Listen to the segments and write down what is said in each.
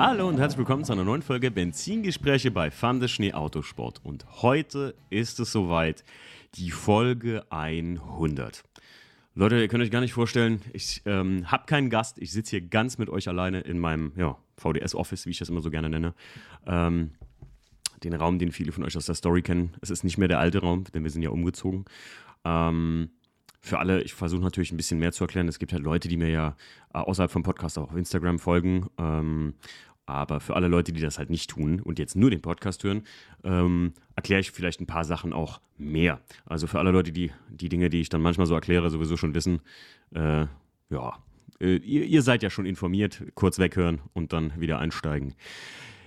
Hallo und herzlich willkommen zu einer neuen Folge Benzingespräche bei des Schnee Autosport. Und heute ist es soweit, die Folge 100. Leute, ihr könnt euch gar nicht vorstellen, ich ähm, habe keinen Gast, ich sitze hier ganz mit euch alleine in meinem ja, VDS-Office, wie ich das immer so gerne nenne. Ähm, den Raum, den viele von euch aus der Story kennen. Es ist nicht mehr der alte Raum, denn wir sind ja umgezogen. Ähm, für alle, ich versuche natürlich ein bisschen mehr zu erklären. Es gibt halt Leute, die mir ja äh, außerhalb vom Podcast auch auf Instagram folgen. Ähm, aber für alle Leute, die das halt nicht tun und jetzt nur den Podcast hören, ähm, erkläre ich vielleicht ein paar Sachen auch mehr. Also für alle Leute, die die Dinge, die ich dann manchmal so erkläre, sowieso schon wissen, äh, ja, äh, ihr, ihr seid ja schon informiert, kurz weghören und dann wieder einsteigen.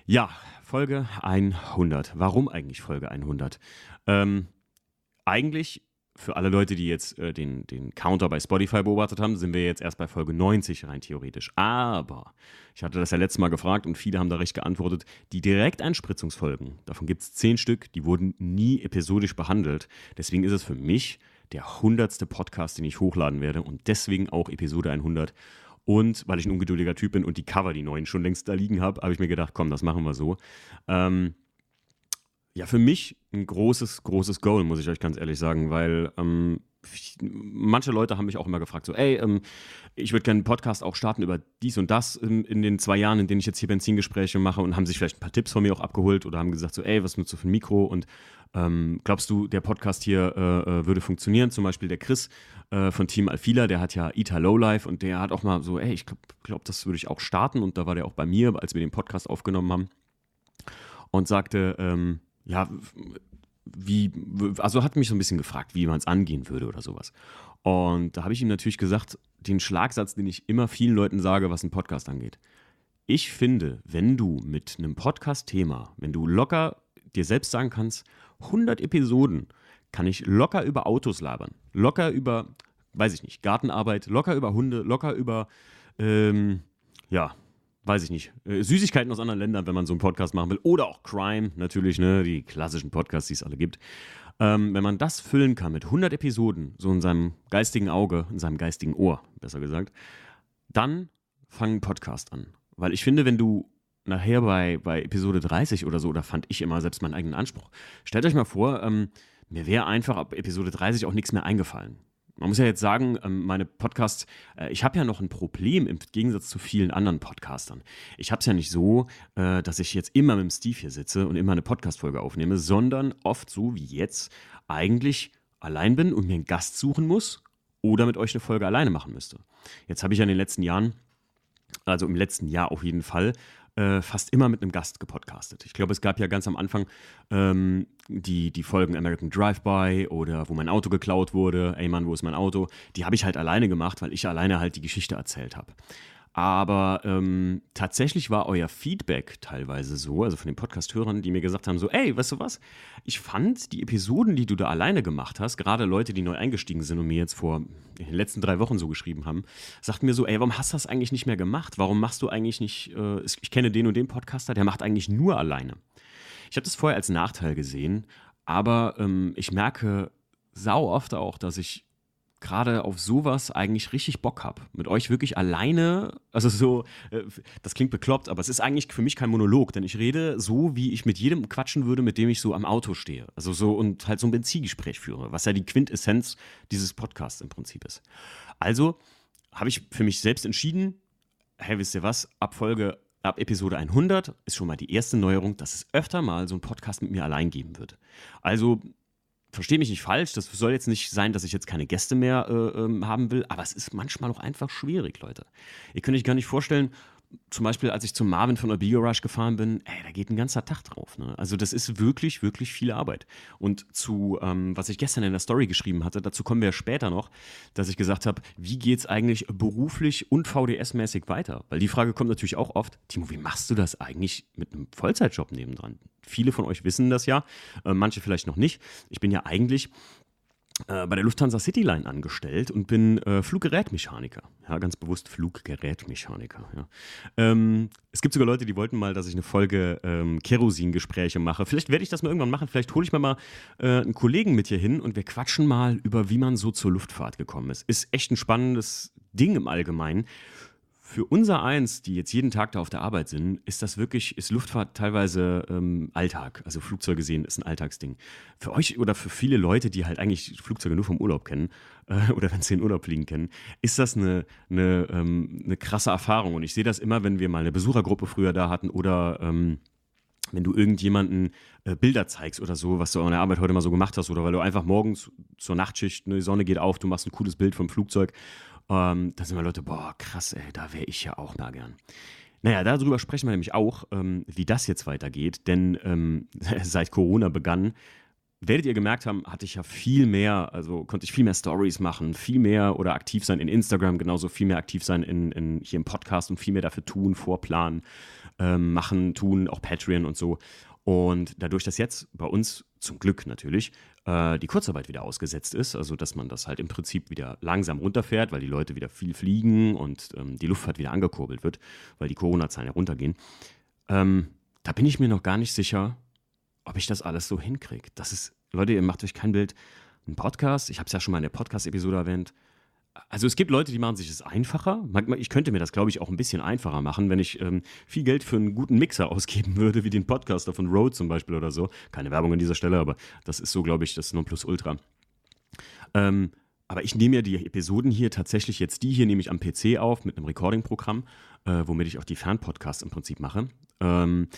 Ja, Folge 100. Warum eigentlich Folge 100? Ähm, eigentlich für alle Leute, die jetzt äh, den, den Counter bei Spotify beobachtet haben, sind wir jetzt erst bei Folge 90 rein theoretisch. Aber ich hatte das ja letztes Mal gefragt und viele haben da recht geantwortet. Die Direkteinspritzungsfolgen, davon gibt es zehn Stück, die wurden nie episodisch behandelt. Deswegen ist es für mich der hundertste Podcast, den ich hochladen werde und deswegen auch Episode 100. Und weil ich ein ungeduldiger Typ bin und die Cover, die neuen, schon längst da liegen habe, habe ich mir gedacht, komm, das machen wir so. Ähm, ja, für mich ein großes, großes Goal, muss ich euch ganz ehrlich sagen, weil ähm, ich, manche Leute haben mich auch immer gefragt, so, ey, ähm, ich würde gerne einen Podcast auch starten über dies und das in, in, den zwei Jahren, in denen ich jetzt hier Benzingespräche mache und haben sich vielleicht ein paar Tipps von mir auch abgeholt oder haben gesagt, so, ey, was nutzt du für ein Mikro und ähm, glaubst du, der Podcast hier äh, äh würde funktionieren? Zum Beispiel der Chris äh, von Team Alfila, der hat ja Ita Lowlife und der hat auch mal so, ey, ich glaube, glaub, das würde ich auch starten und da war der auch bei mir, als wir den Podcast aufgenommen haben und sagte, ähm, ja, wie, also hat mich so ein bisschen gefragt, wie man es angehen würde oder sowas. Und da habe ich ihm natürlich gesagt, den Schlagsatz, den ich immer vielen Leuten sage, was einen Podcast angeht. Ich finde, wenn du mit einem Podcast-Thema, wenn du locker dir selbst sagen kannst, 100 Episoden kann ich locker über Autos labern, locker über, weiß ich nicht, Gartenarbeit, locker über Hunde, locker über, ähm, ja, weiß ich nicht, äh, Süßigkeiten aus anderen Ländern, wenn man so einen Podcast machen will. Oder auch Crime, natürlich, ne, die klassischen Podcasts, die es alle gibt. Ähm, wenn man das füllen kann mit 100 Episoden, so in seinem geistigen Auge, in seinem geistigen Ohr, besser gesagt, dann fang Podcast an. Weil ich finde, wenn du nachher bei, bei Episode 30 oder so, da fand ich immer selbst meinen eigenen Anspruch, stellt euch mal vor, ähm, mir wäre einfach ab Episode 30 auch nichts mehr eingefallen. Man muss ja jetzt sagen, ähm, meine Podcasts, äh, ich habe ja noch ein Problem im Gegensatz zu vielen anderen Podcastern. Ich habe es ja nicht so, äh, dass ich jetzt immer mit dem Steve hier sitze und immer eine Podcast-Folge aufnehme, sondern oft so wie jetzt eigentlich allein bin und mir einen Gast suchen muss oder mit euch eine Folge alleine machen müsste. Jetzt habe ich ja in den letzten Jahren also im letzten Jahr auf jeden Fall, äh, fast immer mit einem Gast gepodcastet. Ich glaube, es gab ja ganz am Anfang ähm, die, die Folgen American Drive-By oder wo mein Auto geklaut wurde, ey Mann, wo ist mein Auto? Die habe ich halt alleine gemacht, weil ich alleine halt die Geschichte erzählt habe. Aber ähm, tatsächlich war euer Feedback teilweise so, also von den Podcast-Hörern, die mir gesagt haben: so, ey, weißt du was? Ich fand die Episoden, die du da alleine gemacht hast, gerade Leute, die neu eingestiegen sind und mir jetzt vor den letzten drei Wochen so geschrieben haben, sagten mir so, ey, warum hast du das eigentlich nicht mehr gemacht? Warum machst du eigentlich nicht, äh, ich kenne den und den Podcaster, der macht eigentlich nur alleine. Ich habe das vorher als Nachteil gesehen, aber ähm, ich merke sau oft auch, dass ich gerade auf sowas eigentlich richtig Bock habe. Mit euch wirklich alleine, also so, äh, das klingt bekloppt, aber es ist eigentlich für mich kein Monolog, denn ich rede so, wie ich mit jedem quatschen würde, mit dem ich so am Auto stehe. Also so und halt so ein Benzingespräch führe, was ja die Quintessenz dieses Podcasts im Prinzip ist. Also habe ich für mich selbst entschieden, hey, wisst ihr was, ab Folge, ab Episode 100 ist schon mal die erste Neuerung, dass es öfter mal so einen Podcast mit mir allein geben wird. Also verstehe mich nicht falsch, das soll jetzt nicht sein, dass ich jetzt keine Gäste mehr äh, ähm, haben will, aber es ist manchmal auch einfach schwierig, Leute. Ihr könnt euch gar nicht vorstellen, zum Beispiel, als ich zum Marvin von Obligo Rush gefahren bin, ey, da geht ein ganzer Tag drauf. Ne? Also das ist wirklich, wirklich viel Arbeit. Und zu, ähm, was ich gestern in der Story geschrieben hatte, dazu kommen wir später noch, dass ich gesagt habe, wie geht es eigentlich beruflich und VDS-mäßig weiter? Weil die Frage kommt natürlich auch oft, Timo, wie machst du das eigentlich mit einem Vollzeitjob nebendran? Viele von euch wissen das ja, äh, manche vielleicht noch nicht. Ich bin ja eigentlich äh, bei der Lufthansa Cityline angestellt und bin äh, Fluggerätmechaniker. Ja, ganz bewusst Fluggerätmechaniker. Ja. Ähm, es gibt sogar Leute, die wollten mal, dass ich eine Folge ähm, Kerosingespräche mache. Vielleicht werde ich das mal irgendwann machen. Vielleicht hole ich mir mal äh, einen Kollegen mit hier hin und wir quatschen mal über, wie man so zur Luftfahrt gekommen ist. Ist echt ein spannendes Ding im Allgemeinen für unser Eins, die jetzt jeden Tag da auf der Arbeit sind, ist das wirklich, ist Luftfahrt teilweise ähm, Alltag. Also Flugzeuge sehen ist ein Alltagsding. Für euch oder für viele Leute, die halt eigentlich Flugzeuge nur vom Urlaub kennen äh, oder wenn sie in Urlaub fliegen kennen, ist das eine, eine, ähm, eine krasse Erfahrung. Und ich sehe das immer, wenn wir mal eine Besuchergruppe früher da hatten oder ähm, wenn du irgendjemanden äh, Bilder zeigst oder so, was du an der Arbeit heute mal so gemacht hast oder weil du einfach morgens zur Nachtschicht, ne, die Sonne geht auf, du machst ein cooles Bild vom Flugzeug ähm, da sind wir Leute, boah, krass, ey, da wäre ich ja auch mal gern. Naja, darüber sprechen wir nämlich auch, ähm, wie das jetzt weitergeht, denn ähm, seit Corona begann, werdet ihr gemerkt haben, hatte ich ja viel mehr, also konnte ich viel mehr Stories machen, viel mehr oder aktiv sein in Instagram, genauso viel mehr aktiv sein in, in hier im Podcast und viel mehr dafür tun, vorplanen, ähm, machen, tun, auch Patreon und so. Und dadurch, dass jetzt bei uns zum Glück natürlich äh, die Kurzarbeit wieder ausgesetzt ist. Also, dass man das halt im Prinzip wieder langsam runterfährt, weil die Leute wieder viel fliegen und ähm, die Luftfahrt wieder angekurbelt wird, weil die Corona-Zahlen heruntergehen. Ähm, da bin ich mir noch gar nicht sicher, ob ich das alles so hinkriege. Das ist, Leute, ihr macht euch kein Bild. Ein Podcast, ich habe es ja schon mal in der Podcast-Episode erwähnt, also es gibt Leute, die machen sich das einfacher. Ich könnte mir das, glaube ich, auch ein bisschen einfacher machen, wenn ich ähm, viel Geld für einen guten Mixer ausgeben würde, wie den Podcaster von Rode zum Beispiel oder so. Keine Werbung an dieser Stelle, aber das ist so, glaube ich, das Nonplusultra. Ähm, aber ich nehme ja die Episoden hier tatsächlich jetzt die hier nehme ich am PC auf mit einem Recording-Programm, äh, womit ich auch die Fernpodcasts im Prinzip mache. Ähm,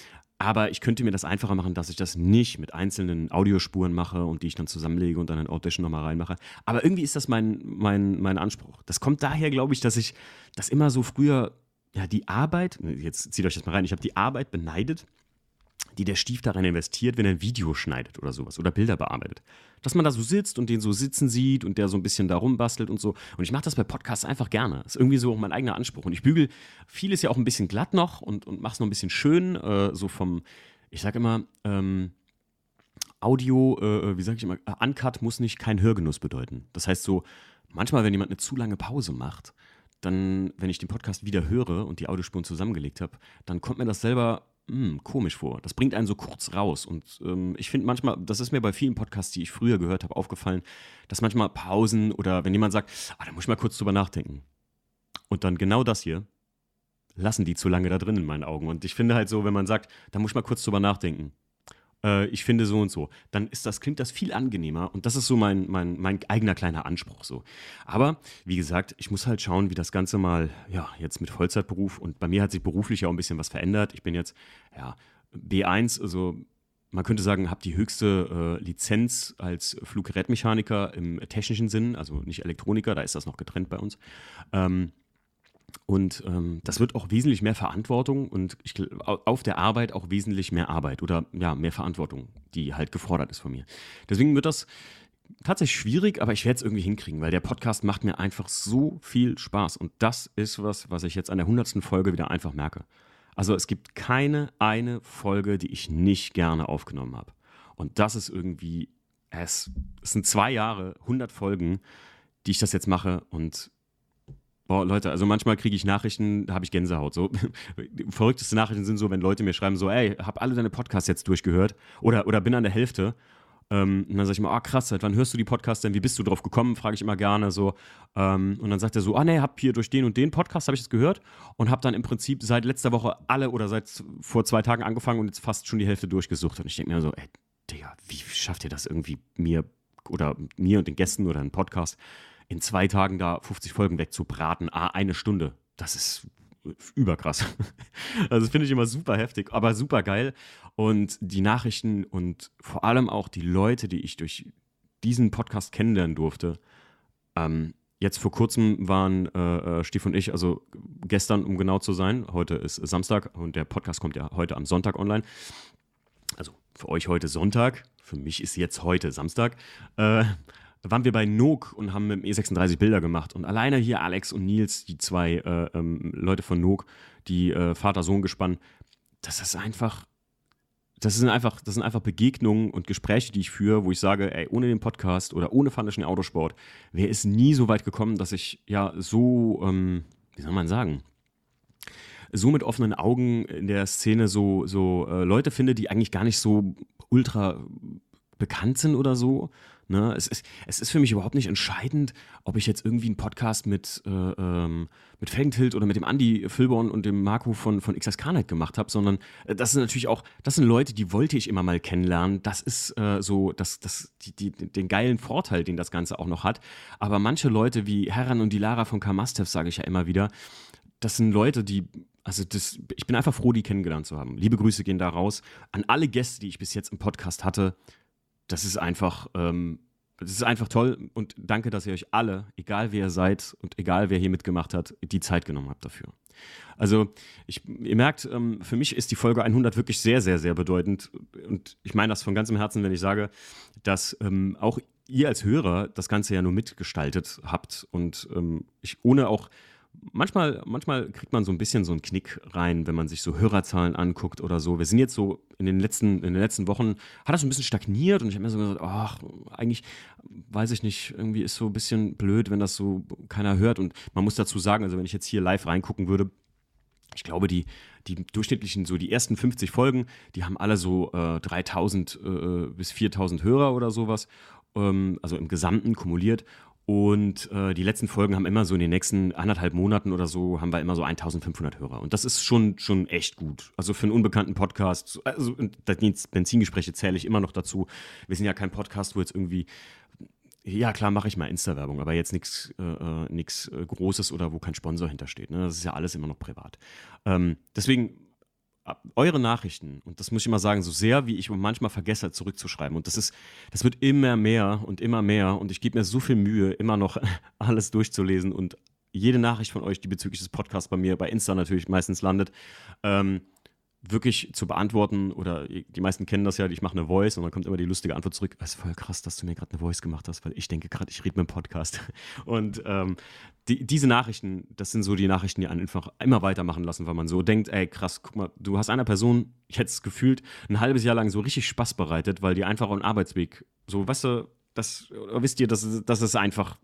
aber ich könnte mir das einfacher machen, dass ich das nicht mit einzelnen Audiospuren mache und die ich dann zusammenlege und dann in Audition nochmal reinmache. Aber irgendwie ist das mein, mein, mein Anspruch. Das kommt daher, glaube ich, dass ich das immer so früher, ja, die Arbeit, ne, jetzt zieht euch das mal rein, ich habe die Arbeit beneidet die der Stief darin investiert, wenn er ein Video schneidet oder sowas oder Bilder bearbeitet. Dass man da so sitzt und den so sitzen sieht und der so ein bisschen da rumbastelt und so. Und ich mache das bei Podcasts einfach gerne. Das ist irgendwie so mein eigener Anspruch. Und ich bügel vieles ja auch ein bisschen glatt noch und, und mache es noch ein bisschen schön, äh, so vom, ich sage immer, ähm, Audio, äh, äh wie sage ich immer, äh, Uncut muss nicht kein Hörgenuss bedeuten. Das heißt so, manchmal, wenn jemand eine zu lange Pause macht, dann, wenn ich den Podcast wieder höre und die Audiospuren zusammengelegt habe, dann kommt mir das selber mh, hm, komisch vor. Das bringt einen so kurz raus. Und ähm, ich finde manchmal, das ist mir bei vielen Podcasts, die ich früher gehört habe, aufgefallen, dass manchmal Pausen oder wenn jemand sagt, ah, da muss ich mal kurz drüber nachdenken. Und dann genau das hier lassen die zu lange da drin in meinen Augen. Und ich finde halt so, wenn man sagt, da muss ich mal kurz drüber nachdenken, äh, ich finde so und so, dann ist das, klingt das viel angenehmer und das ist so mein, mein, mein eigener kleiner Anspruch so. Aber wie gesagt, ich muss halt schauen, wie das Ganze mal, ja, jetzt mit Vollzeitberuf und bei mir hat sich beruflich ja auch ein bisschen was verändert. Ich bin jetzt, ja, B1, also man könnte sagen, habe die höchste äh, Lizenz als Fluggerätmechaniker im technischen Sinn, also nicht Elektroniker, da ist das noch getrennt bei uns. Ähm, und ähm, das wird auch wesentlich mehr Verantwortung und ich, auf der Arbeit auch wesentlich mehr Arbeit oder ja, mehr Verantwortung, die halt gefordert ist von mir. Deswegen wird das tatsächlich schwierig, aber ich werde es irgendwie hinkriegen, weil der Podcast macht mir einfach so viel Spaß. Und das ist was, was ich jetzt an der hundertsten Folge wieder einfach merke. Also es gibt keine eine Folge, die ich nicht gerne aufgenommen habe. Und das ist irgendwie, es, es sind zwei Jahre, 100 Folgen, die ich das jetzt mache und Boah, Leute, also manchmal kriege ich Nachrichten, da habe ich Gänsehaut. So. Verrückteste Nachrichten sind so, wenn Leute mir schreiben, so, ey, hab alle deine Podcasts jetzt durchgehört oder, oder bin an der Hälfte. Ähm, und dann sage ich immer, ah oh, krass, seit wann hörst du die Podcasts denn? Wie bist du drauf gekommen? Frage ich immer gerne so. Ähm, und dann sagt er so, ah nee, hab hier durch den und den Podcast, habe ich das gehört und habe dann im Prinzip seit letzter Woche alle oder seit vor zwei Tagen angefangen und jetzt fast schon die Hälfte durchgesucht. Und ich denke mir so, ey, Digga, wie schafft ihr das irgendwie mir oder mir und den Gästen oder einen Podcast? in zwei Tagen da 50 Folgen wegzubraten, ah, eine Stunde, das ist überkrass. Also finde ich immer super heftig, aber super geil. Und die Nachrichten und vor allem auch die Leute, die ich durch diesen Podcast kennenlernen durfte, ähm, Jetzt vor kurzem waren äh, äh Stief und ich, also gestern, um genau zu sein, heute ist Samstag und der Podcast kommt ja heute am Sonntag online. Also für euch heute Sonntag, für mich ist jetzt heute Samstag. Äh, waren wir bei Nook und haben mit dem E36 Bilder gemacht. Und alleine hier Alex und Nils, die zwei äh, ähm, Leute von Nook, die äh, vater sohn gespannt, das ist einfach, das sind einfach, das sind einfach Begegnungen und Gespräche, die ich führe, wo ich sage, ey, ohne den Podcast oder ohne Fandischen Autosport wäre es nie so weit gekommen, dass ich ja so, ähm, wie soll man sagen, so mit offenen Augen in der Szene so, so äh, Leute finde, die eigentlich gar nicht so ultra bekannt sind oder so Ne? Es, ist, es ist für mich überhaupt nicht entscheidend, ob ich jetzt irgendwie einen Podcast mit, äh, ähm, mit Felgentilt oder mit dem Andy Filborn und dem Marco von, von XS Carnet gemacht habe, sondern äh, das sind natürlich auch, das sind Leute, die wollte ich immer mal kennenlernen. Das ist äh, so, das, das, die, die, den geilen Vorteil, den das Ganze auch noch hat. Aber manche Leute wie Heran und die Lara von Kamastev, sage ich ja immer wieder, das sind Leute, die also das, ich bin einfach froh, die kennengelernt zu haben. Liebe Grüße gehen da raus an alle Gäste, die ich bis jetzt im Podcast hatte das ist einfach, ähm, das ist einfach toll und danke, dass ihr euch alle, egal wer ihr seid und egal wer hier mitgemacht hat, die Zeit genommen habt dafür. Also, ich, ihr merkt, ähm, für mich ist die Folge 100 wirklich sehr, sehr, sehr bedeutend. Und ich meine das von ganzem Herzen, wenn ich sage, dass ähm, auch ihr als Hörer das Ganze ja nur mitgestaltet habt. Und ähm, ich ohne auch manchmal, manchmal kriegt man so ein bisschen so einen Knick rein, wenn man sich so Hörerzahlen anguckt oder so. Wir sind jetzt so in den letzten, in den letzten Wochen, hat das so ein bisschen stagniert und ich habe mir so gesagt, ach, eigentlich weiß ich nicht, irgendwie ist so ein bisschen blöd, wenn das so keiner hört. Und man muss dazu sagen, also wenn ich jetzt hier live reingucken würde, ich glaube, die, die durchschnittlichen, so die ersten 50 Folgen, die haben alle so äh, 3000 äh, bis 4000 Hörer oder sowas, ähm, also im Gesamten kumuliert. Und äh, die letzten Folgen haben immer so in den nächsten anderthalb Monaten oder so, haben wir immer so 1500 Hörer. Und das ist schon, schon echt gut. Also für einen unbekannten Podcast, also Benzingespräche zähle ich immer noch dazu. Wir sind ja kein Podcast, wo jetzt irgendwie, ja klar mache ich mal Insta-Werbung, aber jetzt nichts äh, äh, nix äh, Großes oder wo kein Sponsor hintersteht. Ne? Das ist ja alles immer noch privat. Ähm, deswegen eure Nachrichten, und das muss ich immer sagen, so sehr wie ich manchmal vergesse, zurückzuschreiben. Und das ist, das wird immer mehr und immer mehr. Und ich gebe mir so viel Mühe, immer noch alles durchzulesen und jede Nachricht von euch, die bezüglich des Podcasts bei mir, bei Insta natürlich meistens landet, ähm, wirklich zu beantworten oder die meisten kennen das ja, ich mache eine Voice und dann kommt immer die lustige Antwort zurück, es ist voll krass, dass du mir gerade eine Voice gemacht hast, weil ich denke gerade, ich rede mit dem Podcast. Und ähm, die, diese Nachrichten, das sind so die Nachrichten, die einen einfach immer weitermachen lassen, weil man so denkt, ey krass, guck mal, du hast einer Person jetzt gefühlt ein halbes Jahr lang so richtig Spaß bereitet, weil die einfach einen Arbeitsweg, so weißt du, das, wisst ihr, das, das ist einfach,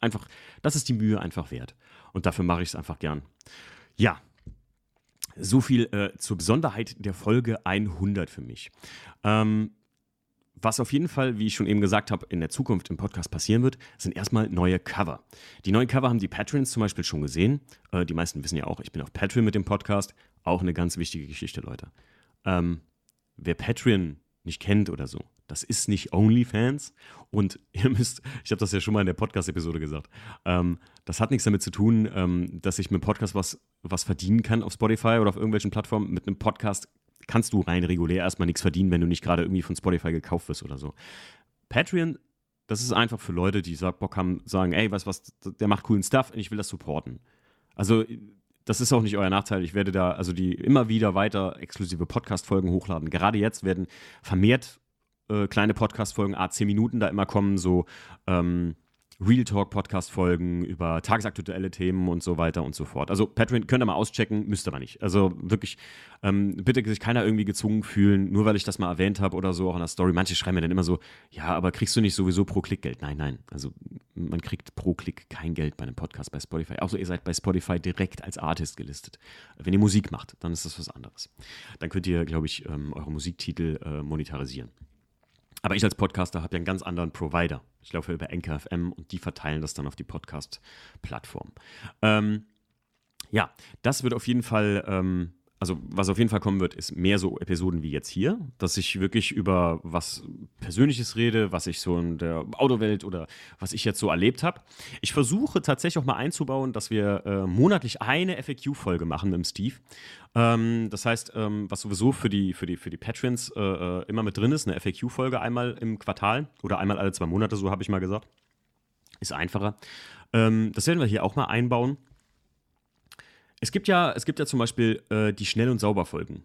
einfach, das ist die Mühe einfach wert. Und dafür mache ich es einfach gern. Ja, so viel äh, zur Besonderheit der Folge 100 für mich. Ähm, was auf jeden Fall, wie ich schon eben gesagt habe, in der Zukunft im Podcast passieren wird, sind erstmal neue Cover. Die neuen Cover haben die Patrons zum Beispiel schon gesehen. Äh, die meisten wissen ja auch, ich bin auf Patreon mit dem Podcast. Auch eine ganz wichtige Geschichte, Leute. Ähm, wer Patreon nicht kennt oder so, das ist nicht OnlyFans. Und ihr müsst, ich habe das ja schon mal in der Podcast-Episode gesagt, ähm, das hat nichts damit zu tun, ähm, dass ich mit einem Podcast was, was verdienen kann auf Spotify oder auf irgendwelchen Plattformen. Mit einem Podcast kannst du rein regulär erstmal nichts verdienen, wenn du nicht gerade irgendwie von Spotify gekauft wirst oder so. Patreon das ist einfach für Leute, die Bock haben, sagen, ey, was, was, der macht coolen Stuff und ich will das supporten. Also, das ist auch nicht euer Nachteil. Ich werde da, also die immer wieder weiter exklusive Podcast-Folgen hochladen. Gerade jetzt werden vermehrt äh, kleine Podcast-Folgen, a 10 Minuten, da immer kommen so ähm, Real Talk Podcast-Folgen über tagesaktuelle Themen und so weiter und so fort. Also Patreon könnt ihr mal auschecken, müsst ihr aber nicht. Also wirklich, ähm, bitte sich keiner irgendwie gezwungen fühlen, nur weil ich das mal erwähnt habe oder so, auch in der Story. Manche schreiben mir dann immer so, ja, aber kriegst du nicht sowieso pro Klick Geld? Nein, nein. Also man kriegt pro Klick kein Geld bei einem Podcast bei Spotify. Auch so, ihr seid bei Spotify direkt als Artist gelistet. Wenn ihr Musik macht, dann ist das was anderes. Dann könnt ihr, glaube ich, ähm, eure Musiktitel äh, monetarisieren. Aber ich als Podcaster habe ja einen ganz anderen Provider. Ich laufe über NKFM und die verteilen das dann auf die Podcast-Plattform. Ähm, ja, das wird auf jeden Fall ähm, also was auf jeden Fall kommen wird, ist mehr so Episoden wie jetzt hier, dass ich wirklich über was Persönliches rede, was ich so in der Autowelt oder was ich jetzt so erlebt habe. Ich versuche tatsächlich auch mal einzubauen, dass wir äh, monatlich eine FAQ-Folge machen mit dem Steve. Ähm, das heißt, ähm, was sowieso für die, für die, für die Patrons äh, äh immer mit drin ist, eine FAQ-Folge einmal im Quartal oder einmal alle zwei Monate, so habe ich mal gesagt. Ist einfacher. Ähm, das werden wir hier auch mal einbauen. Es gibt ja, es gibt ja zum Beispiel äh, die Schnell- und Sauber-Folgen.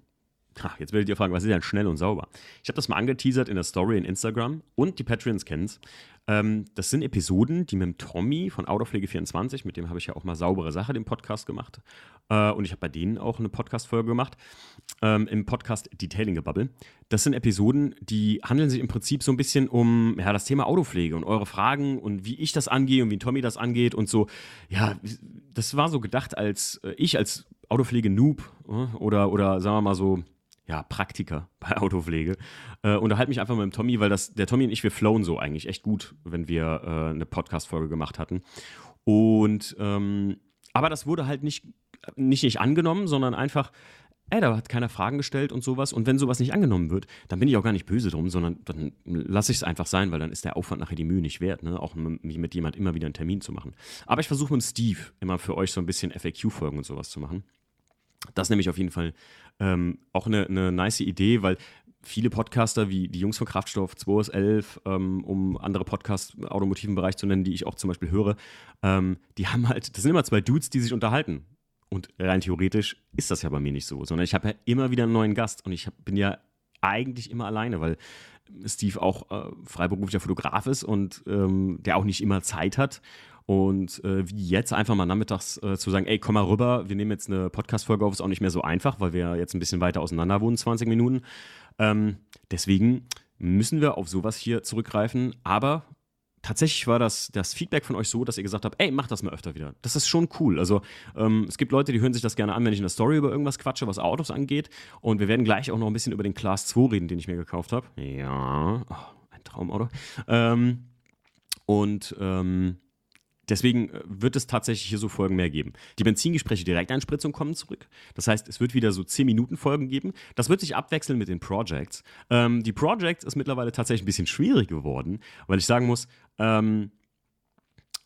Ha, jetzt werdet ihr fragen, was ist denn schnell und sauber? Ich habe das mal angeteasert in der Story in Instagram und die Patreons kennen's. Ähm, das sind Episoden, die mit dem Tommy von Autopflege24, mit dem habe ich ja auch mal saubere Sache den Podcast gemacht. Äh, und ich habe bei denen auch eine Podcast-Folge gemacht, ähm, im Podcast Detailing Gebubble. Das sind Episoden, die handeln sich im Prinzip so ein bisschen um ja, das Thema Autopflege und eure Fragen und wie ich das angehe und wie Tommy das angeht und so. Ja, das war so gedacht, als äh, ich als Autopflege-Noob äh, oder, oder sagen wir mal so, ja, Praktiker bei Autopflege. Äh, unterhalte mich einfach mit dem Tommy, weil das, der Tommy und ich, wir flown so eigentlich echt gut, wenn wir äh, eine Podcast-Folge gemacht hatten. Und ähm, aber das wurde halt nicht, nicht, nicht angenommen, sondern einfach, ey, da hat keiner Fragen gestellt und sowas. Und wenn sowas nicht angenommen wird, dann bin ich auch gar nicht böse drum, sondern dann lasse ich es einfach sein, weil dann ist der Aufwand nachher die Mühe nicht wert, ne? auch mit, mit jemand immer wieder einen Termin zu machen. Aber ich versuche mit Steve immer für euch so ein bisschen FAQ-Folgen und sowas zu machen. Das ist nämlich auf jeden Fall ähm, auch eine, eine nice Idee, weil viele Podcaster wie die Jungs von Kraftstoff, 2S11, ähm, um andere Podcasts im automotiven Bereich zu nennen, die ich auch zum Beispiel höre, ähm, die haben halt, das sind immer zwei Dudes, die sich unterhalten. Und rein theoretisch ist das ja bei mir nicht so, sondern ich habe ja immer wieder einen neuen Gast und ich hab, bin ja eigentlich immer alleine, weil Steve auch äh, freiberuflicher Fotograf ist und ähm, der auch nicht immer Zeit hat und äh, wie jetzt einfach mal nachmittags äh, zu sagen, ey, komm mal rüber, wir nehmen jetzt eine Podcast-Folge auf, ist auch nicht mehr so einfach, weil wir jetzt ein bisschen weiter auseinander wohnen, 20 Minuten. Ähm, deswegen müssen wir auf sowas hier zurückgreifen. Aber tatsächlich war das, das Feedback von euch so, dass ihr gesagt habt, ey, mach das mal öfter wieder. Das ist schon cool. Also ähm, es gibt Leute, die hören sich das gerne an, wenn ich in der Story über irgendwas quatsche, was Autos angeht. Und wir werden gleich auch noch ein bisschen über den Class 2 reden, den ich mir gekauft habe. Ja, oh, ein Traumauto. Ähm, und ähm, Deswegen äh, wird es tatsächlich hier so Folgen mehr geben. Die Benzingespräche Einspritzung kommen zurück. Das heißt, es wird wieder so 10-Minuten-Folgen geben. Das wird sich abwechseln mit den Projects. Ähm, die Projects ist mittlerweile tatsächlich ein bisschen schwierig geworden, weil ich sagen muss, ähm,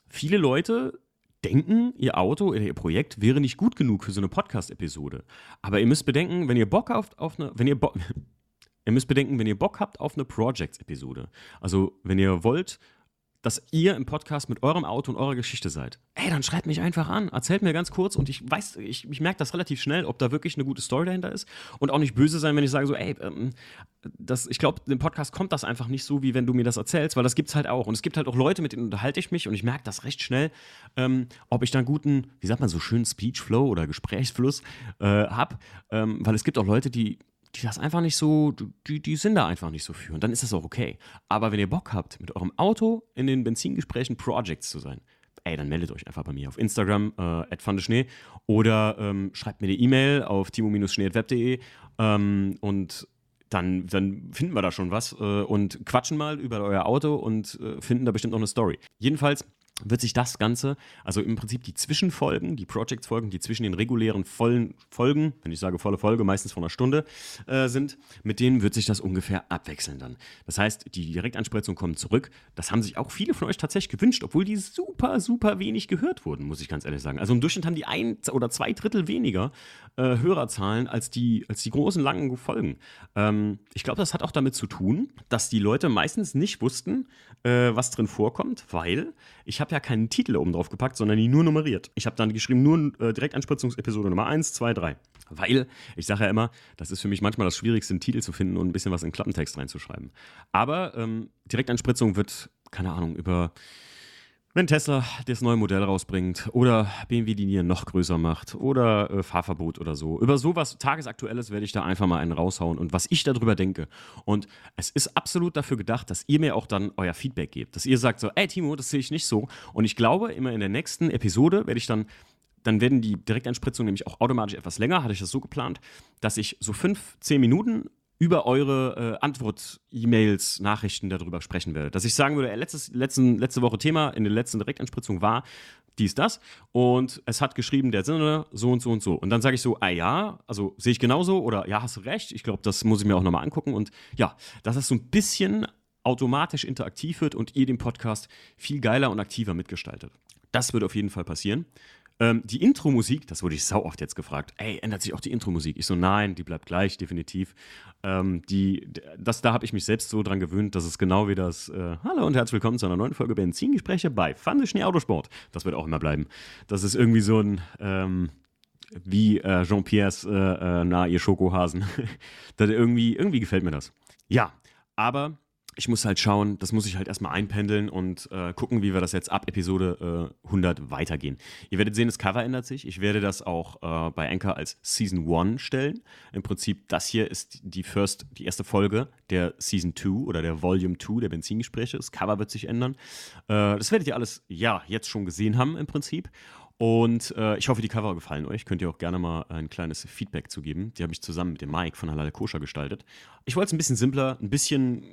viele Leute denken, ihr Auto oder ihr Projekt wäre nicht gut genug für so eine Podcast-Episode. Aber ihr müsst bedenken, wenn ihr Bock auf, auf eine, wenn ihr Bock, ihr müsst bedenken, wenn ihr Bock habt auf eine Projects-Episode. Also wenn ihr wollt, dass ihr im Podcast mit eurem Auto und eurer Geschichte seid. Ey, dann schreibt mich einfach an, erzählt mir ganz kurz und ich weiß, ich, ich merke das relativ schnell, ob da wirklich eine gute Story dahinter ist und auch nicht böse sein, wenn ich sage so, ey, ähm, das, ich glaube, im Podcast kommt das einfach nicht so, wie wenn du mir das erzählst, weil das gibt es halt auch und es gibt halt auch Leute, mit denen unterhalte ich mich und ich merke das recht schnell, ähm, ob ich dann guten, wie sagt man so schönen Speechflow oder Gesprächsfluss äh, habe, ähm, weil es gibt auch Leute, die die das einfach nicht so, die, die sind da einfach nicht so für. Und dann ist das auch okay. Aber wenn ihr Bock habt, mit eurem Auto in den Benzingesprächen Projects zu sein, ey, dann meldet euch einfach bei mir auf Instagram, at äh, Schnee, oder ähm, schreibt mir eine E-Mail auf timo-schnee.web.de ähm, und dann, dann, finden wir da schon was äh, und quatschen mal über euer Auto und äh, finden da bestimmt noch eine Story. Jedenfalls wird sich das Ganze, also im Prinzip die Zwischenfolgen, die Projects-Folgen, die zwischen den regulären vollen Folgen, wenn ich sage volle Folge, meistens von einer Stunde äh, sind, mit denen wird sich das ungefähr abwechseln dann. Das heißt, die Direktanspritzungen kommen zurück. Das haben sich auch viele von euch tatsächlich gewünscht, obwohl die super, super wenig gehört wurden, muss ich ganz ehrlich sagen. Also im Durchschnitt haben die ein oder zwei Drittel weniger äh, Hörerzahlen als die, als die großen, langen Folgen. Ähm, ich glaube, das hat auch damit zu tun, dass die Leute meistens nicht wussten, äh, was drin vorkommt, weil ich habe habe ja keinen Titel oben drauf gepackt, sondern die nur nummeriert. Ich habe dann geschrieben, nur äh, Direktanspritzungsepisode Nummer 1, 2, 3. Weil, ich sage ja immer, das ist für mich manchmal das Schwierigste, einen Titel zu finden und ein bisschen was in Klappentext reinzuschreiben. Aber ähm, Direktanspritzung wird, keine Ahnung, über wenn Tesla das neue Modell rausbringt oder BMW die Nieren noch größer macht oder äh, Fahrverbot oder so, über sowas Tagesaktuelles werde ich da einfach mal einen raushauen und was ich darüber denke. Und es ist absolut dafür gedacht, dass ihr mir auch dann euer Feedback gebt, dass ihr sagt so, ey Timo, das sehe ich nicht so. Und ich glaube, immer in der nächsten Episode werde ich dann dann werden die Direkteinspritzungen nämlich auch automatisch etwas länger, hatte ich das so geplant, dass ich so fünf, zehn Minuten über eure äh, Antwort-E-Mails, Nachrichten darüber sprechen werde. Dass ich sagen würde, äh, letztes, letzten, letzte Woche Thema in der letzten Direktanspritzung war dies, das und es hat geschrieben, der Sinne so und so und so. Und dann sage ich so, ah ja, also sehe ich genauso oder ja, hast du recht, ich glaube, das muss ich mir auch nochmal angucken und ja, dass das so ein bisschen automatisch interaktiv wird und ihr den Podcast viel geiler und aktiver mitgestaltet. Das wird auf jeden Fall passieren. Ähm, die Intro-Musik, das wurde ich sau oft jetzt gefragt, ey, ändert sich auch die Intro-Musik? Ich so, nein, die bleibt gleich, definitiv. Ähm, die, das, da habe ich mich selbst so dran gewöhnt, dass es genau wie das äh, Hallo und herzlich willkommen zu einer neuen Folge Benzingespräche bei Fande Schnee Autosport. Das wird auch immer bleiben. Das ist irgendwie so ein, ähm, wie äh, Jean-Pierres, äh, äh na, ihr Schokohasen. das irgendwie, irgendwie gefällt mir das. Ja, aber ich muss halt schauen, das muss ich halt erstmal einpendeln und äh, gucken, wie wir das jetzt ab Episode äh, 100 weitergehen. Ihr werdet sehen, das Cover ändert sich. Ich werde das auch äh, bei Anchor als Season 1 stellen. Im Prinzip, das hier ist die, first, die erste Folge der Season 2 oder der Volume 2 der Benzingespräche. Das Cover wird sich ändern. Äh, das werdet ihr alles, ja, jetzt schon gesehen haben im Prinzip. Und äh, ich hoffe, die Cover gefallen euch. Könnt ihr auch gerne mal ein kleines Feedback zu geben. Die habe ich zusammen mit dem Mike von Halal Koscher gestaltet. Ich wollte es ein bisschen simpler, ein bisschen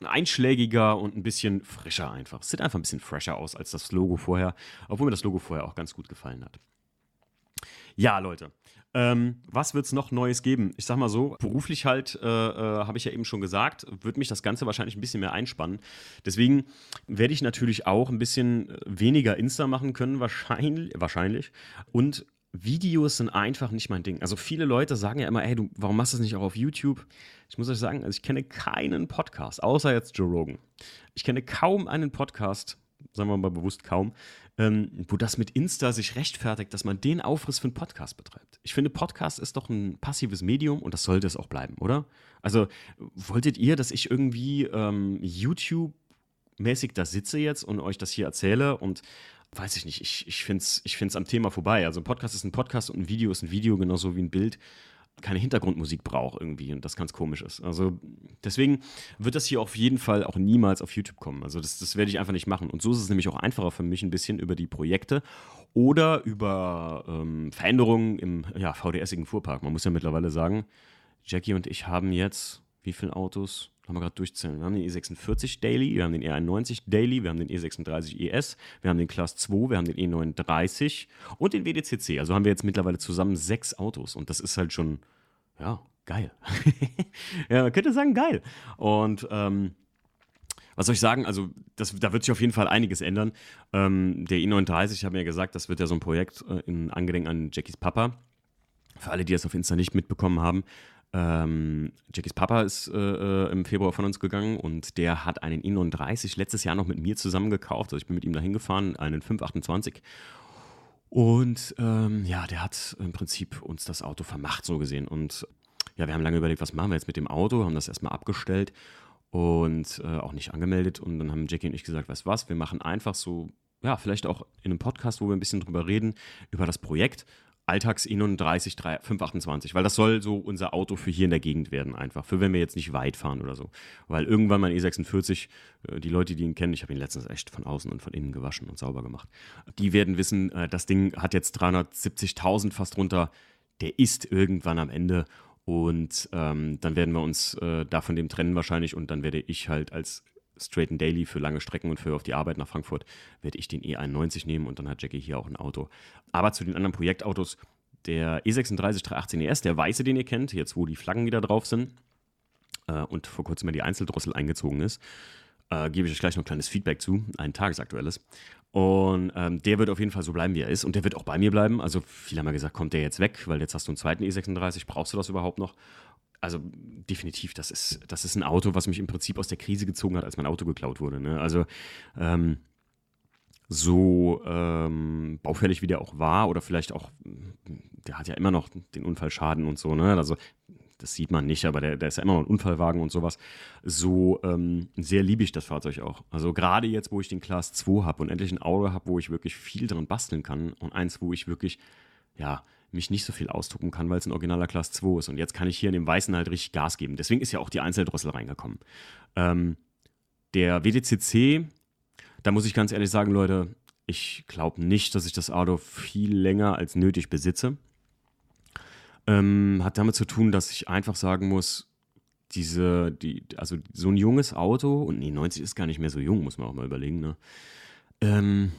einschlägiger und ein bisschen frischer einfach. Es sieht einfach ein bisschen fresher aus als das Logo vorher, obwohl mir das Logo vorher auch ganz gut gefallen hat. Ja, Leute. Ähm, was wird es noch Neues geben? Ich sag mal so, beruflich halt, äh, äh, habe ich ja eben schon gesagt, wird mich das Ganze wahrscheinlich ein bisschen mehr einspannen. Deswegen werde ich natürlich auch ein bisschen äh, weniger Insta machen können, wahrscheinlich. wahrscheinlich. Und Videos sind einfach nicht mein Ding. Also viele Leute sagen ja immer, ey, du, warum machst du das nicht auch auf YouTube? ich muss euch sagen, also ich kenne keinen Podcast, außer jetzt Joe Rogan. Ich kenne kaum einen Podcast, sagen wir mal bewusst kaum, ähm, wo das mit Insta sich rechtfertigt, dass man den Aufriss für einen Podcast betreibt. Ich finde, Podcast ist doch ein passives Medium und das sollte es auch bleiben, oder? Also wolltet ihr, dass ich irgendwie ähm, YouTube-mäßig da sitze jetzt und euch das hier erzähle und weiß ich nicht, ich, ich finde es ich find's am Thema vorbei. Also ein Podcast ist ein Podcast und ein Video ist ein Video, genauso wie ein Bild keine Hintergrundmusik brauche irgendwie und das ganz komisch ist. Also deswegen wird das hier auf jeden Fall auch niemals auf YouTube kommen. Also das, das werde ich einfach nicht machen. Und so ist es nämlich auch einfacher für mich ein bisschen über die Projekte oder über ähm, Veränderungen im ja, VDSigen Fuhrpark. Man muss ja mittlerweile sagen, Jackie und ich haben jetzt wie viele Autos? haben wir gerade durchzählen. Wir haben den E46 Daily, wir haben den E91 Daily, wir haben den E36 ES, wir haben den Class 2, wir haben den E39 und den WDCC. Also haben wir jetzt mittlerweile zusammen sechs Autos und das ist halt schon, ja, geil. ja, man könnte sagen, geil. Und, ähm, was soll ich sagen? Also, das, da wird sich auf jeden Fall einiges ändern. Ähm, der E39, ich habe mir ja gesagt, das wird ja so ein Projekt äh, in Angedenken an Jackies Papa. Für alle, die das auf Insta nicht mitbekommen haben, ähm, Jackies Papa ist äh, äh, im Februar von uns gegangen und der hat einen i39 letztes Jahr noch mit mir zusammen gekauft. Also ich bin mit ihm dahin gefahren, einen 528. Und ähm, ja, der hat im Prinzip uns das Auto vermacht, so gesehen. Und ja, wir haben lange überlegt, was machen wir jetzt mit dem Auto, haben das erstmal abgestellt und äh, auch nicht angemeldet. Und dann haben Jackie und ich gesagt, weißt was, wir machen einfach so, ja, vielleicht auch in einem Podcast, wo wir ein bisschen drüber reden, über das Projekt, Alltags Inon 30 3, 528, weil das soll so unser Auto für hier in der Gegend werden, einfach. Für wenn wir jetzt nicht weit fahren oder so. Weil irgendwann mein E46, äh, die Leute, die ihn kennen, ich habe ihn letztens echt von außen und von innen gewaschen und sauber gemacht, die werden wissen, äh, das Ding hat jetzt 370.000 fast runter. Der ist irgendwann am Ende und ähm, dann werden wir uns äh, davon dem trennen wahrscheinlich und dann werde ich halt als straighten Daily für lange Strecken und für auf die Arbeit nach Frankfurt werde ich den E91 nehmen und dann hat Jackie hier auch ein Auto. Aber zu den anderen Projektautos, der E36 318 ES, der weiße, den ihr kennt, jetzt wo die Flaggen wieder drauf sind äh, und vor kurzem ja die Einzeldrossel eingezogen ist, äh, gebe ich euch gleich noch ein kleines Feedback zu, ein tagesaktuelles. Und ähm, der wird auf jeden Fall so bleiben, wie er ist. Und der wird auch bei mir bleiben. Also viele haben ja gesagt, kommt der jetzt weg, weil jetzt hast du einen zweiten E36, brauchst du das überhaupt noch? also definitiv, das ist, das ist ein Auto, was mich im Prinzip aus der Krise gezogen hat, als mein Auto geklaut wurde. Ne? Also ähm, so ähm, baufällig wie der auch war, oder vielleicht auch, der hat ja immer noch den Unfallschaden und so, ne? Also das sieht man nicht, aber der, der ist ja immer noch ein Unfallwagen und sowas. So ähm, sehr liebe ich das Fahrzeug auch. Also gerade jetzt, wo ich den Class 2 habe und endlich ein Auto habe, wo ich wirklich viel dran basteln kann und eins, wo ich wirklich, ja, mich nicht so viel ausdrucken kann, weil es ein originaler Class 2 ist. Und jetzt kann ich hier in dem Weißen halt richtig Gas geben. Deswegen ist ja auch die Einzeldrossel reingekommen. Ähm, der WDCC, da muss ich ganz ehrlich sagen, Leute, ich glaube nicht, dass ich das Auto viel länger als nötig besitze. Ähm, hat damit zu tun, dass ich einfach sagen muss, diese, die, also so ein junges Auto, und nee, 90 ist gar nicht mehr so jung, muss man auch mal überlegen, ne? Ähm,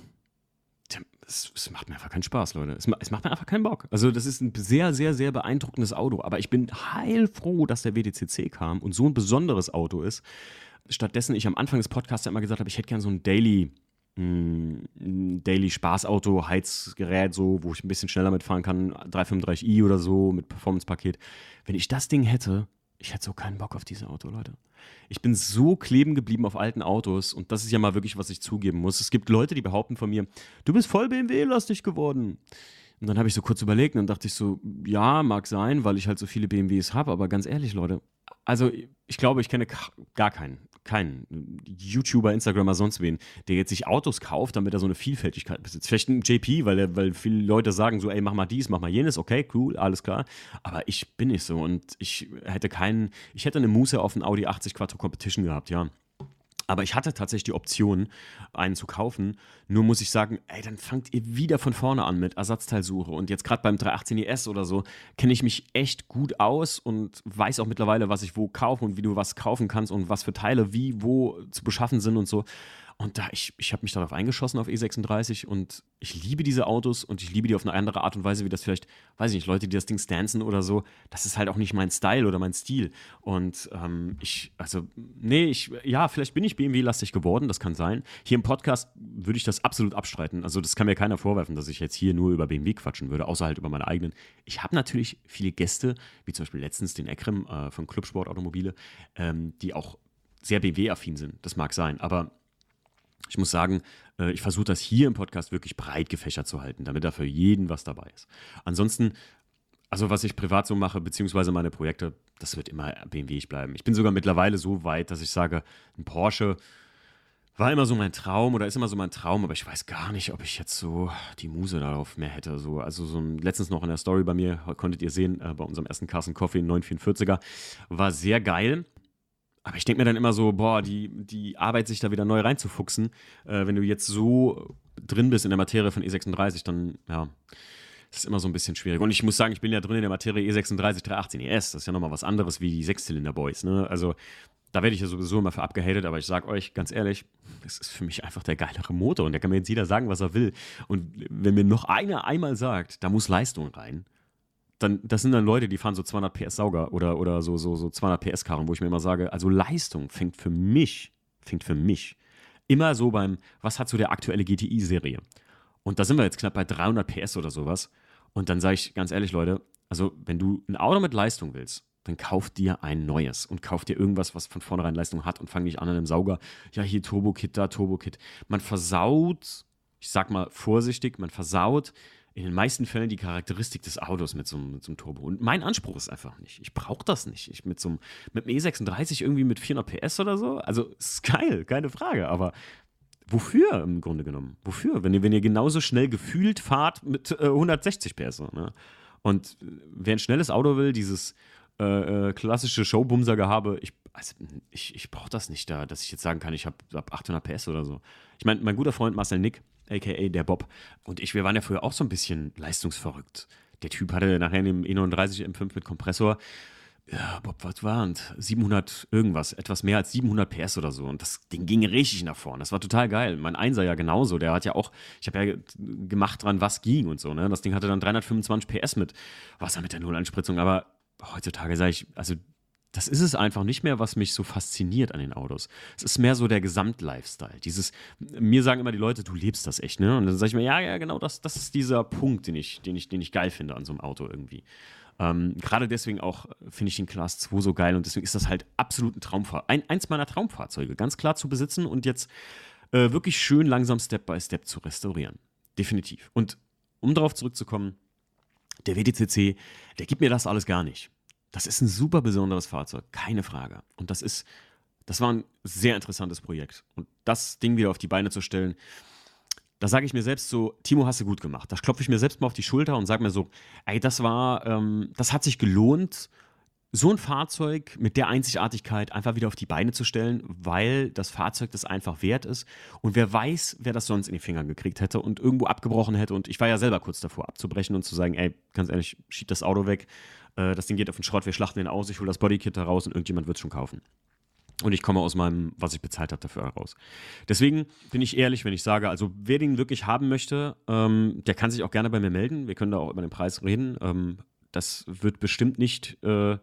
es, es, macht mir einfach keinen Spaß, Leute. Es, es, macht mir einfach keinen Bock. Also, das ist ein sehr, sehr, sehr beeindruckendes Auto. Aber ich bin heilfroh, dass der WDCC kam und so ein besonderes Auto ist. Stattdessen, ich am Anfang des Podcasts ja immer gesagt habe, ich hätte gern so ein Daily, mm, Daily Spaßauto, Heizgerät, so, wo ich ein bisschen schneller mitfahren kann, 335i oder so mit Performance-Paket. Wenn ich das Ding hätte, ich hätte so keinen Bock auf dieses Auto, Leute. Ich bin so kleben geblieben auf alten Autos und das ist ja mal wirklich, was ich zugeben muss. Es gibt Leute, die behaupten von mir, du bist voll BMW-lastig geworden. Und dann habe ich so kurz überlegt und dann dachte ich so, ja, mag sein, weil ich halt so viele BMWs habe, aber ganz ehrlich, Leute, also ich glaube, ich kenne gar keinen keinen YouTuber, Instagramer, sonst wen, der jetzt sich Autos kauft, damit er so eine Vielfältigkeit besitzt. Vielleicht ein JP, weil, er, weil viele Leute sagen so, ey, mach mal dies, mach mal jenes, okay, cool, alles klar. Aber ich bin nicht so und ich hätte keinen, ich hätte eine Muße auf einen Audi 80 Quattro Competition gehabt, ja. Aber ich hatte tatsächlich die Option, einen zu kaufen. Nur muss ich sagen, ey, dann fangt ihr wieder von vorne an mit Ersatzteilsuche. Und jetzt gerade beim 318 ES oder so kenne ich mich echt gut aus und weiß auch mittlerweile, was ich wo kaufe und wie du was kaufen kannst und was für Teile wie wo zu beschaffen sind und so. Und da, ich, ich habe mich darauf eingeschossen auf E36 und ich liebe diese Autos und ich liebe die auf eine andere Art und Weise, wie das vielleicht, weiß ich nicht, Leute, die das Ding stanzen oder so, das ist halt auch nicht mein Style oder mein Stil. Und ähm, ich, also, nee, ich, ja, vielleicht bin ich BMW-lastig geworden, das kann sein. Hier im Podcast würde ich das absolut abstreiten. Also, das kann mir keiner vorwerfen, dass ich jetzt hier nur über BMW quatschen würde, außer halt über meine eigenen. Ich habe natürlich viele Gäste, wie zum Beispiel letztens den Ekrem äh, von Clubsport Automobile, ähm, die auch sehr BMW-affin sind. Das mag sein, aber ich muss sagen, äh, ich versuche das hier im Podcast wirklich breit gefächert zu halten, damit da für jeden was dabei ist. Ansonsten, also was ich privat so mache, beziehungsweise meine Projekte, das wird immer BMW ich bleiben. Ich bin sogar mittlerweile so weit, dass ich sage, ein Porsche war immer so mein Traum oder ist immer so mein Traum, aber ich weiß gar nicht, ob ich jetzt so die Muse darauf mehr hätte. So, also so letztens noch in der Story bei mir, konntet ihr sehen, äh, bei unserem ersten Carsten Coffee, 944er, war sehr geil. Aber ich denke mir dann immer so, boah, die, die Arbeit, sich da wieder neu reinzufuchsen, äh, wenn du jetzt so drin bist in der Materie von E36, dann, ja, das ist immer so ein bisschen schwierig. Und ich muss sagen, ich bin ja drin in der Materie E36 318 ES. Das ist ja nochmal was anderes wie die Sechszylinder-Boys, ne? Also, da werde ich ja sowieso immer für abgehatet, aber ich sage euch ganz ehrlich, das ist für mich einfach der geilere Motor und da kann mir jetzt jeder sagen, was er will. Und wenn mir noch einer einmal sagt, da muss Leistung rein, dann, das sind dann Leute, die fahren so 200 PS Sauger oder, oder so, so, so 200 PS Karren, wo ich mir immer sage, also Leistung fängt für mich, fängt für mich immer so beim, was hat so der aktuelle GTI-Serie? Und da sind wir jetzt knapp bei 300 PS oder sowas. Und dann sage ich ganz ehrlich, Leute, also wenn du ein Auto mit Leistung willst, dann kauf dir ein neues und kauf dir irgendwas, was von vornherein Leistung hat und fang nicht an an einem Sauger. Ja, hier Turbo-Kit, da Turbo-Kit. Man versaut, ich sag mal vorsichtig, man versaut in den meisten Fällen die Charakteristik des Autos mit so, mit so einem Turbo. Und mein Anspruch ist einfach nicht. Ich brauche das nicht. Ich mit so einem, mit einem E36 irgendwie mit 400 PS oder so. Also ist geil, keine Frage. Aber wofür im Grunde genommen? Wofür? Wenn ihr, wenn ihr genauso schnell gefühlt fahrt mit äh, 160 PS. Ne? Und äh, wer ein schnelles Auto will, dieses äh, äh, klassische Showbumser-Gehabe, ich, also, ich, ich brauche das nicht da, dass ich jetzt sagen kann, ich habe hab 800 PS oder so. Ich meine, mein guter Freund Marcel Nick, aka der Bob. Und ich, wir waren ja früher auch so ein bisschen leistungsverrückt. Der Typ hatte nachher in dem E39 M5 mit Kompressor, ja, Bob, was war warnt? 700 irgendwas, etwas mehr als 700 PS oder so. Und das Ding ging richtig nach vorne. Das war total geil. Mein Einser ja genauso. Der hat ja auch, ich habe ja gemacht dran, was ging und so. Ne? Das Ding hatte dann 325 PS mit Wasser mit der Nullanspritzung. Aber heutzutage sage ich, also das ist es einfach nicht mehr, was mich so fasziniert an den Autos. Es ist mehr so der Gesamtlifestyle. Dieses, mir sagen immer die Leute, du lebst das echt, ne? Und dann sage ich mir, ja, ja, genau, das, das ist dieser Punkt, den ich, den, ich, den ich geil finde an so einem Auto irgendwie. Ähm, Gerade deswegen auch finde ich den Class 2 so geil und deswegen ist das halt absolut ein Traumfahrzeug. Ein, eins meiner Traumfahrzeuge, ganz klar zu besitzen und jetzt äh, wirklich schön langsam Step by Step zu restaurieren. Definitiv. Und um darauf zurückzukommen, der WTCC, der gibt mir das alles gar nicht. Das ist ein super besonderes Fahrzeug, keine Frage. Und das ist, das war ein sehr interessantes Projekt. Und das Ding wieder auf die Beine zu stellen, da sage ich mir selbst so, Timo, hast du gut gemacht. Da klopfe ich mir selbst mal auf die Schulter und sage mir so, ey, das war, ähm, das hat sich gelohnt, so ein Fahrzeug mit der Einzigartigkeit einfach wieder auf die Beine zu stellen, weil das Fahrzeug das einfach wert ist. Und wer weiß, wer das sonst in die Finger gekriegt hätte und irgendwo abgebrochen hätte. Und ich war ja selber kurz davor abzubrechen und zu sagen, ey, ganz ehrlich, schieb das Auto weg, äh, das Ding geht auf den Schrott, wir schlachten den aus, ich hole das Bodykit da raus und irgendjemand wird es schon kaufen. Und ich komme aus meinem, was ich bezahlt habe, dafür heraus. Deswegen bin ich ehrlich, wenn ich sage, also wer den wirklich haben möchte, ähm, der kann sich auch gerne bei mir melden. Wir können da auch über den Preis reden. Ähm, das wird bestimmt nicht. Äh,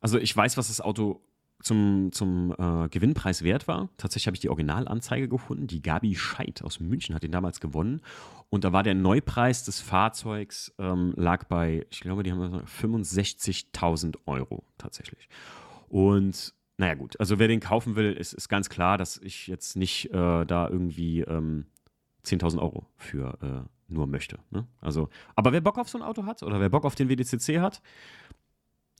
also ich weiß, was das Auto zum, zum äh, Gewinnpreis wert war. Tatsächlich habe ich die Originalanzeige gefunden. Die Gabi Scheidt aus München hat den damals gewonnen. Und da war der Neupreis des Fahrzeugs, ähm, lag bei, ich glaube, die haben 65.000 Euro tatsächlich. Und naja gut, also wer den kaufen will, ist, ist ganz klar, dass ich jetzt nicht äh, da irgendwie ähm, 10.000 Euro für äh, nur möchte. Ne? Also, aber wer Bock auf so ein Auto hat oder wer Bock auf den WDCC hat,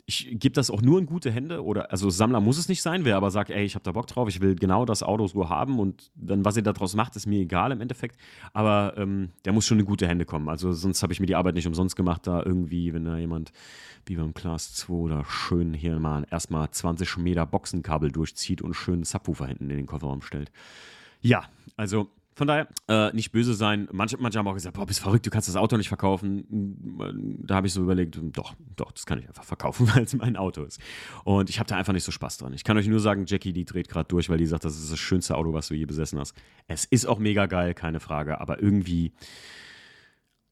ich gebe das auch nur in gute Hände oder also Sammler muss es nicht sein, wer aber sagt, ey, ich habe da Bock drauf, ich will genau das Auto so haben und dann was ihr daraus macht, ist mir egal im Endeffekt, aber ähm, der muss schon in gute Hände kommen. Also sonst habe ich mir die Arbeit nicht umsonst gemacht, da irgendwie, wenn da jemand wie beim Class 2 da schön hier mal erstmal 20 Meter Boxenkabel durchzieht und schön Subwoofer hinten in den Kofferraum stellt. Ja, also von daher, äh, nicht böse sein. Manche, manche haben auch gesagt, boah, bist verrückt, du kannst das Auto nicht verkaufen. Da habe ich so überlegt, doch, doch, das kann ich einfach verkaufen, weil es mein Auto ist. Und ich habe da einfach nicht so Spaß dran. Ich kann euch nur sagen, Jackie, die dreht gerade durch, weil die sagt, das ist das schönste Auto, was du je besessen hast. Es ist auch mega geil, keine Frage, aber irgendwie,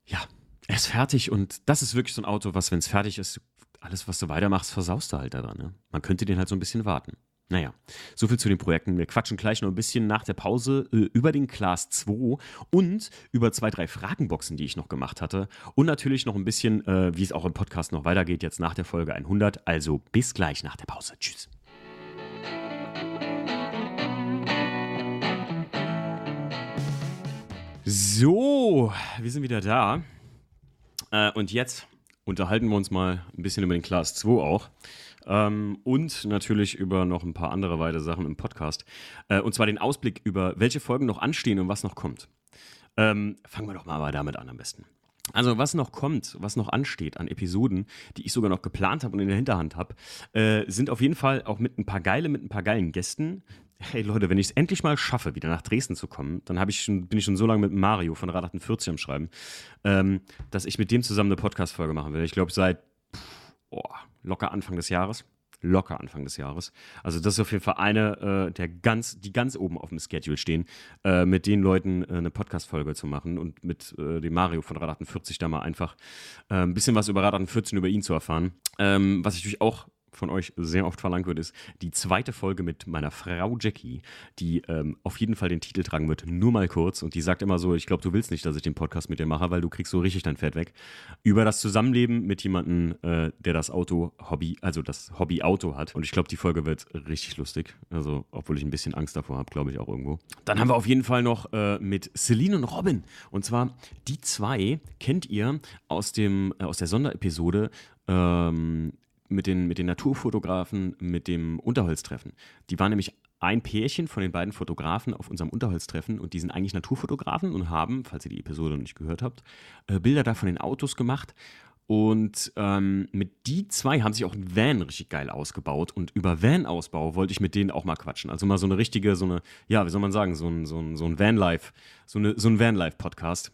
ja, er ist fertig und das ist wirklich so ein Auto, was, wenn es fertig ist, alles, was du weitermachst, versaust du halt daran. Ne? Man könnte den halt so ein bisschen warten. Naja, soviel zu den Projekten. Wir quatschen gleich noch ein bisschen nach der Pause äh, über den Class 2 und über zwei, drei Fragenboxen, die ich noch gemacht hatte. Und natürlich noch ein bisschen, äh, wie es auch im Podcast noch weitergeht, jetzt nach der Folge 100. Also bis gleich nach der Pause. Tschüss. So, wir sind wieder da. Äh, und jetzt unterhalten wir uns mal ein bisschen über den Class 2 auch ähm, und natürlich über noch ein paar andere weitere Sachen im Podcast. Äh, und zwar den Ausblick über welche Folgen noch anstehen und was noch kommt. Ähm, fangen wir doch mal aber damit an am besten. Also was noch kommt, was noch ansteht an Episoden, die ich sogar noch geplant habe und in der Hinterhand habe, äh, sind auf jeden Fall auch mit ein paar geile, mit ein paar geilen Gästen. Hey Leute, wenn ich es endlich mal schaffe, wieder nach Dresden zu kommen, dann ich schon, bin ich schon so lange mit Mario von Rad 48 am Schreiben, ähm, dass ich mit dem zusammen eine Podcast-Folge machen will. Ich glaube, seit pff, oh, locker Anfang des Jahres. Locker Anfang des Jahres. Also, das ist auf jeden Fall eine, äh, der ganz, die ganz oben auf dem Schedule stehen, äh, mit den Leuten äh, eine Podcast-Folge zu machen und mit äh, dem Mario von Rad 48 da mal einfach äh, ein bisschen was über Rad 48 über ihn zu erfahren. Ähm, was ich natürlich auch von euch sehr oft verlangt wird, ist die zweite Folge mit meiner Frau Jackie, die ähm, auf jeden Fall den Titel tragen wird, nur mal kurz. Und die sagt immer so, ich glaube, du willst nicht, dass ich den Podcast mit dir mache, weil du kriegst so richtig dein Pferd weg. Über das Zusammenleben mit jemandem, äh, der das Auto Hobby, also das Hobby Auto hat. Und ich glaube, die Folge wird richtig lustig. Also, obwohl ich ein bisschen Angst davor habe, glaube ich auch irgendwo. Dann haben wir auf jeden Fall noch äh, mit Celine und Robin. Und zwar, die zwei kennt ihr aus, dem, äh, aus der Sonderepisode ähm, mit den, mit den Naturfotografen, mit dem Unterholztreffen. Die waren nämlich ein Pärchen von den beiden Fotografen auf unserem Unterholztreffen und die sind eigentlich Naturfotografen und haben, falls ihr die Episode noch nicht gehört habt, äh, Bilder da von den Autos gemacht. Und ähm, mit die zwei haben sich auch ein Van richtig geil ausgebaut. Und über Van-Ausbau wollte ich mit denen auch mal quatschen. Also mal so eine richtige, so eine, ja, wie soll man sagen, so ein, so ein, so ein van so, eine, so ein Van-Life-Podcast.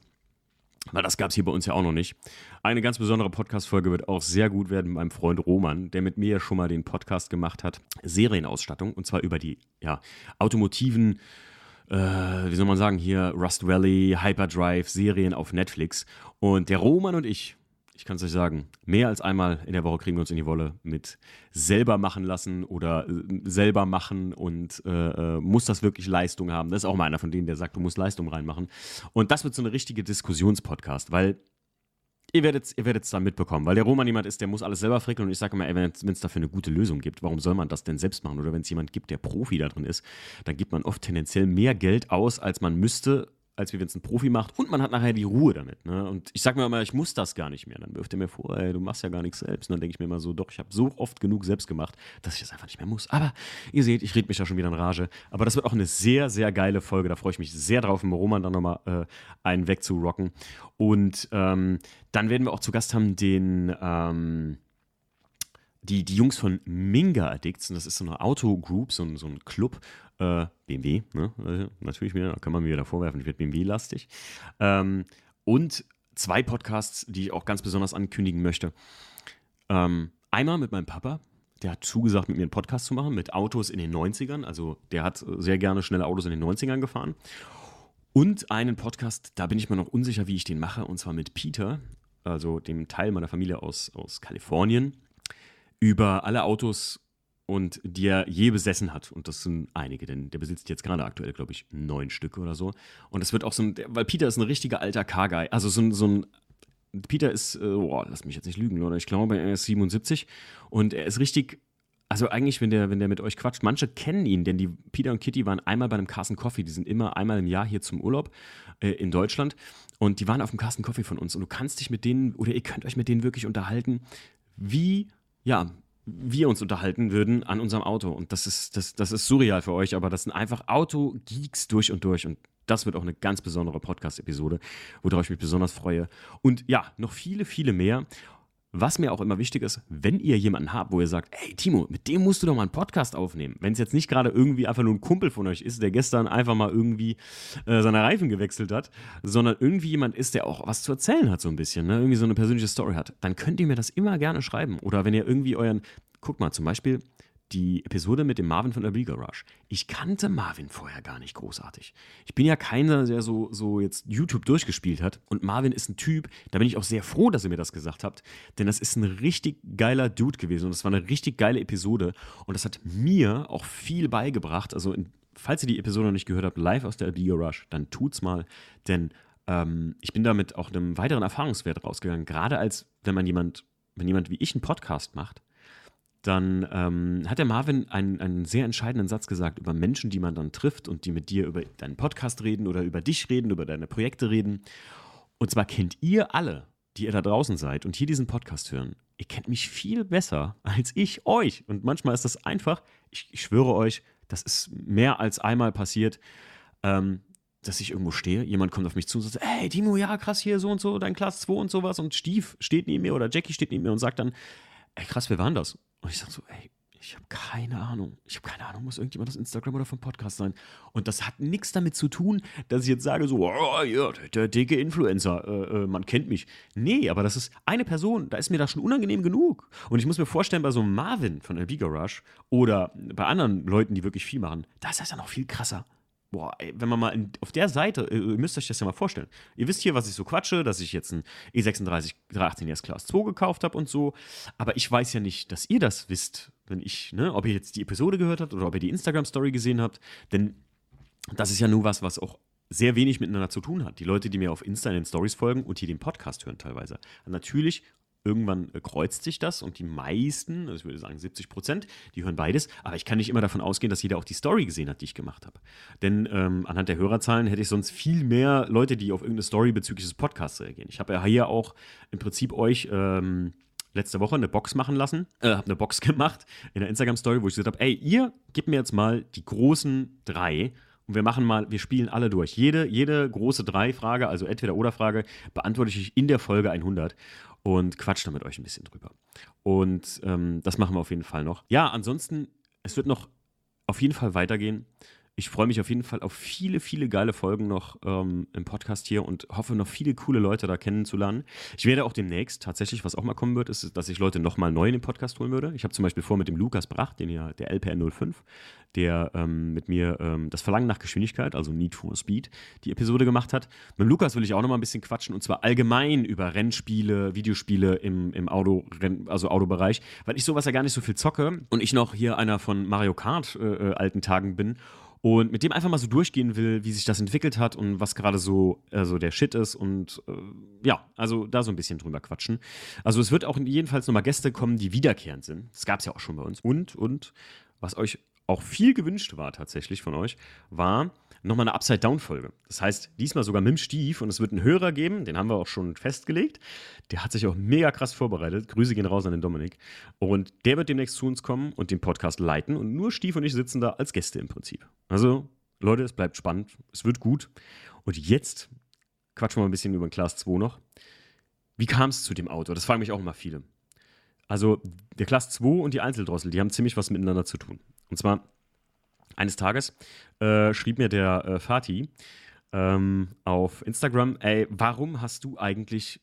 Weil das gab es hier bei uns ja auch noch nicht. Eine ganz besondere Podcast-Folge wird auch sehr gut werden mit meinem Freund Roman, der mit mir ja schon mal den Podcast gemacht hat. Serienausstattung. Und zwar über die ja, automotiven, äh, wie soll man sagen, hier Rust Valley, Hyperdrive, Serien auf Netflix. Und der Roman und ich ich kann es euch sagen, mehr als einmal in der Woche kriegen wir uns in die Wolle mit selber machen lassen oder äh, selber machen und äh, äh, muss das wirklich Leistung haben. Das ist auch mal einer von denen, der sagt, du musst Leistung reinmachen. Und das wird so eine richtige Diskussionspodcast, weil ihr werdet es ihr werdet's dann mitbekommen, weil der Roman jemand ist, der muss alles selber frickeln und ich sage immer, wenn es dafür eine gute Lösung gibt, warum soll man das denn selbst machen? Oder wenn es jemand gibt, der Profi da drin ist, dann gibt man oft tendenziell mehr Geld aus, als man müsste, als wie wenn es ein Profi macht. Und man hat nachher die Ruhe damit. Ne? Und ich sage mir immer, ich muss das gar nicht mehr. Dann wirft er mir vor, ey, du machst ja gar nichts selbst. Und dann denke ich mir immer so, doch, ich habe so oft genug selbst gemacht, dass ich das einfach nicht mehr muss. Aber ihr seht, ich rede mich da schon wieder in Rage. Aber das wird auch eine sehr, sehr geile Folge. Da freue ich mich sehr drauf, im Roman dann nochmal äh, einen wegzurocken. Und ähm, dann werden wir auch zu Gast haben den... Ähm, die, die Jungs von Minga Addicts, und das ist so eine Auto-Group, so, so ein Club, äh, BMW, ne? also natürlich wieder, kann man mir wieder vorwerfen, ich werde BMW-lastig. Ähm, und zwei Podcasts, die ich auch ganz besonders ankündigen möchte. Ähm, einmal mit meinem Papa, der hat zugesagt, mit mir einen Podcast zu machen, mit Autos in den 90ern. Also der hat sehr gerne schnelle Autos in den 90ern gefahren. Und einen Podcast, da bin ich mir noch unsicher, wie ich den mache, und zwar mit Peter, also dem Teil meiner Familie aus, aus Kalifornien, über alle Autos und die er je besessen hat. Und das sind einige, denn der besitzt jetzt gerade aktuell, glaube ich, neun Stücke oder so. Und es wird auch so ein, weil Peter ist ein richtiger alter Car-Guy, also so ein, so ein Peter ist, äh, boah, lass mich jetzt nicht lügen, oder? Ich glaube, er ist 77 und er ist richtig also eigentlich, wenn der, wenn der mit euch quatscht, manche kennen ihn, denn die Peter und Kitty waren einmal bei einem Carsten Coffee, die sind immer einmal im Jahr hier zum Urlaub äh, in Deutschland und die waren auf dem Carsten Coffee von uns und du kannst dich mit denen oder ihr könnt euch mit denen wirklich unterhalten, wie, ja, wir uns unterhalten würden an unserem Auto. Und das ist, das, das ist surreal für euch, aber das sind einfach Auto-Geeks durch und durch. Und das wird auch eine ganz besondere Podcast-Episode, worauf ich mich besonders freue. Und ja, noch viele, viele mehr. Was mir auch immer wichtig ist, wenn ihr jemanden habt, wo ihr sagt, hey Timo, mit dem musst du doch mal einen Podcast aufnehmen. Wenn es jetzt nicht gerade irgendwie einfach nur ein Kumpel von euch ist, der gestern einfach mal irgendwie äh, seine Reifen gewechselt hat, sondern irgendwie jemand ist, der auch was zu erzählen hat so ein bisschen, ne? irgendwie so eine persönliche Story hat, dann könnt ihr mir das immer gerne schreiben. Oder wenn ihr irgendwie euren, guck mal zum Beispiel, die Episode mit dem Marvin von der Beagle Rush. Ich kannte Marvin vorher gar nicht großartig. Ich bin ja keiner, der so, so jetzt YouTube durchgespielt hat. Und Marvin ist ein Typ, da bin ich auch sehr froh, dass ihr mir das gesagt habt, denn das ist ein richtig geiler Dude gewesen und das war eine richtig geile Episode und das hat mir auch viel beigebracht. Also, in, falls ihr die Episode noch nicht gehört habt, live aus der Beagle Rush, dann tut's mal, denn ähm, ich bin damit auch einem weiteren Erfahrungswert rausgegangen, gerade als wenn man jemand, wenn jemand wie ich einen Podcast macht dann ähm, hat der Marvin einen, einen sehr entscheidenden Satz gesagt über Menschen, die man dann trifft und die mit dir über deinen Podcast reden oder über dich reden, über deine Projekte reden. Und zwar kennt ihr alle, die ihr da draußen seid und hier diesen Podcast hören, ihr kennt mich viel besser als ich euch. Und manchmal ist das einfach, ich, ich schwöre euch, das ist mehr als einmal passiert, ähm, dass ich irgendwo stehe, jemand kommt auf mich zu und sagt, hey Timo, ja krass, hier so und so, dein Class 2 und sowas und Steve steht neben mir oder Jackie steht neben mir und sagt dann, ey krass, wer war das? Und ich sag so, ey, ich habe keine Ahnung. Ich habe keine Ahnung, muss irgendjemand das Instagram oder vom Podcast sein. Und das hat nichts damit zu tun, dass ich jetzt sage, so, oh, ja, der, der dicke Influencer, äh, äh, man kennt mich. Nee, aber das ist eine Person, da ist mir das schon unangenehm genug. Und ich muss mir vorstellen, bei so einem Marvin von LB Garage oder bei anderen Leuten, die wirklich viel machen, da ist das ja noch viel krasser boah, ey, wenn man mal in, auf der Seite, äh, ihr müsst euch das ja mal vorstellen. Ihr wisst hier, was ich so quatsche, dass ich jetzt ein E36 318 s Class 2 gekauft habe und so. Aber ich weiß ja nicht, dass ihr das wisst, wenn ich, ne, ob ihr jetzt die Episode gehört habt oder ob ihr die Instagram-Story gesehen habt. Denn das ist ja nur was, was auch sehr wenig miteinander zu tun hat. Die Leute, die mir auf Insta in den Stories folgen und hier den Podcast hören teilweise, haben natürlich irgendwann äh, kreuzt sich das und die meisten, also ich würde sagen 70 Prozent, die hören beides. Aber ich kann nicht immer davon ausgehen, dass jeder auch die Story gesehen hat, die ich gemacht habe. Denn ähm, anhand der Hörerzahlen hätte ich sonst viel mehr Leute, die auf irgendeine Story bezüglich des Podcasts reagieren. Ich habe ja hier auch im Prinzip euch. Ähm, letzte Woche eine Box machen lassen, äh, habe eine Box gemacht in der Instagram-Story, wo ich gesagt habe, ey, ihr gebt mir jetzt mal die großen drei und wir machen mal, wir spielen alle durch. Jede, jede große Drei-Frage, also entweder oder Frage, beantworte ich in der Folge 100 und quatsch da mit euch ein bisschen drüber. Und ähm, das machen wir auf jeden Fall noch. Ja, ansonsten, es wird noch auf jeden Fall weitergehen ich freue mich auf jeden Fall auf viele, viele geile Folgen noch ähm, im Podcast hier und hoffe, noch viele coole Leute da kennenzulernen. Ich werde auch demnächst tatsächlich, was auch mal kommen wird, ist, dass ich Leute nochmal neu in den Podcast holen würde. Ich habe zum Beispiel vor mit dem Lukas Bracht, den ja, der LPN05, der ähm, mit mir ähm, das Verlangen nach Geschwindigkeit, also Need for Speed, die Episode gemacht hat. Mit Lukas will ich auch nochmal ein bisschen quatschen und zwar allgemein über Rennspiele, Videospiele im, im Auto, also Autobereich, weil ich sowas ja gar nicht so viel zocke und ich noch hier einer von Mario Kart äh, äh alten Tagen bin und mit dem einfach mal so durchgehen will, wie sich das entwickelt hat und was gerade so also der Shit ist und äh, ja, also da so ein bisschen drüber quatschen. Also es wird auch jedenfalls nochmal Gäste kommen, die wiederkehrend sind. Das gab es ja auch schon bei uns. Und, und, was euch auch viel gewünscht war tatsächlich von euch, war nochmal eine Upside-Down-Folge. Das heißt, diesmal sogar mit dem Stief und es wird einen Hörer geben, den haben wir auch schon festgelegt. Der hat sich auch mega krass vorbereitet. Grüße gehen raus an den Dominik. Und der wird demnächst zu uns kommen und den Podcast leiten. Und nur Stief und ich sitzen da als Gäste im Prinzip. Also, Leute, es bleibt spannend. Es wird gut. Und jetzt quatschen wir mal ein bisschen über den Class 2 noch. Wie kam es zu dem Auto? Das fragen mich auch immer viele. Also, der Class 2 und die Einzeldrossel, die haben ziemlich was miteinander zu tun. Und zwar eines Tages äh, schrieb mir der äh, Fatih ähm, auf Instagram: Ey, warum hast du eigentlich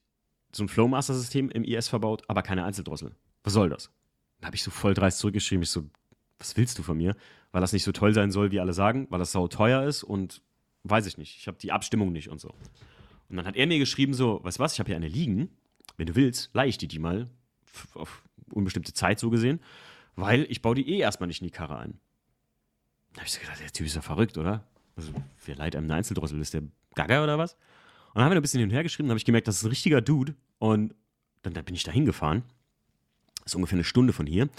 so ein Flowmaster-System im IS verbaut, aber keine Einzeldrossel? Was soll das? Da habe ich so voll dreist zurückgeschrieben. Ich so, was willst du von mir? Weil das nicht so toll sein soll, wie alle sagen, weil das sau teuer ist und weiß ich nicht. Ich habe die Abstimmung nicht und so. Und dann hat er mir geschrieben: So, weißt du was, ich habe hier eine liegen. Wenn du willst, leih ich dir die mal. Auf unbestimmte Zeit so gesehen. Weil ich baue die eh erstmal nicht in die Karre ein. Da habe ich so gedacht, der Typ ist ja verrückt, oder? Also, wer leiht einem eine Einzeldrossel? Ist der Gaga oder was? Und dann haben wir ein bisschen hin und her geschrieben, habe ich gemerkt, das ist ein richtiger Dude. Und dann, dann bin ich da hingefahren. Das ist ungefähr eine Stunde von hier.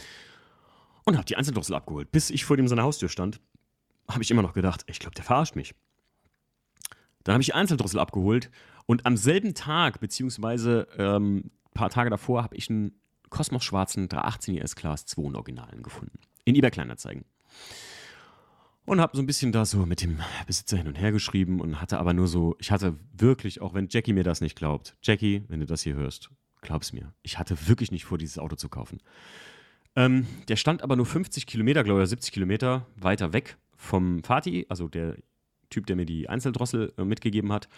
Und habe die Einzeldrossel abgeholt. Bis ich vor dem seiner Haustür stand, habe ich immer noch gedacht, ich glaube, der verarscht mich. Dann habe ich die Einzeldrossel abgeholt. Und am selben Tag, beziehungsweise ähm, ein paar Tage davor, habe ich einen Kosmos schwarzen 318 ES Class 2 in Originalen gefunden. In eBay Kleinanzeigen und habe so ein bisschen da so mit dem Besitzer hin und her geschrieben und hatte aber nur so, ich hatte wirklich, auch wenn Jackie mir das nicht glaubt, Jackie, wenn du das hier hörst, glaub's mir, ich hatte wirklich nicht vor, dieses Auto zu kaufen. Ähm, der stand aber nur 50 Kilometer, glaube ich, 70 Kilometer weiter weg vom Fatih, also der Typ, der mir die Einzeldrossel äh, mitgegeben hat.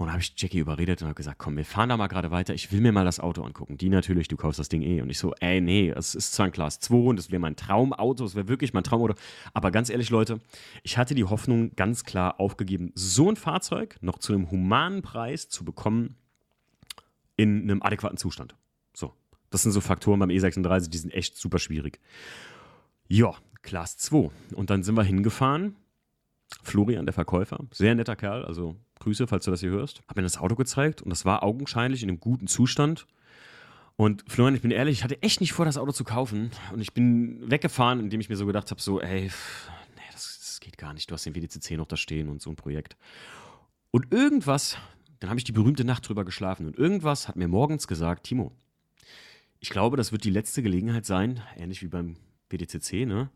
Und habe ich Jackie überredet und habe gesagt, komm, wir fahren da mal gerade weiter, ich will mir mal das Auto angucken. Die natürlich, du kaufst das Ding eh. Und ich so, ey, nee, es ist zwar ein Class 2 und es wäre mein Traumauto, es wäre wirklich mein Traumauto. Aber ganz ehrlich, Leute, ich hatte die Hoffnung ganz klar aufgegeben, so ein Fahrzeug noch zu einem humanen Preis zu bekommen in einem adäquaten Zustand. So, das sind so Faktoren beim E36, die sind echt super schwierig. Ja, Class 2. Und dann sind wir hingefahren. Florian, der Verkäufer, sehr netter Kerl, also Grüße, falls du das hier hörst. Habe mir das Auto gezeigt und das war augenscheinlich in einem guten Zustand. Und Florian, ich bin ehrlich, ich hatte echt nicht vor, das Auto zu kaufen. Und ich bin weggefahren, indem ich mir so gedacht habe, so, ey, nee, das, das geht gar nicht. Du hast den WDCC noch da stehen und so ein Projekt. Und irgendwas, dann habe ich die berühmte Nacht drüber geschlafen. Und irgendwas hat mir morgens gesagt, Timo, ich glaube, das wird die letzte Gelegenheit sein, ähnlich wie beim WDCC, ne,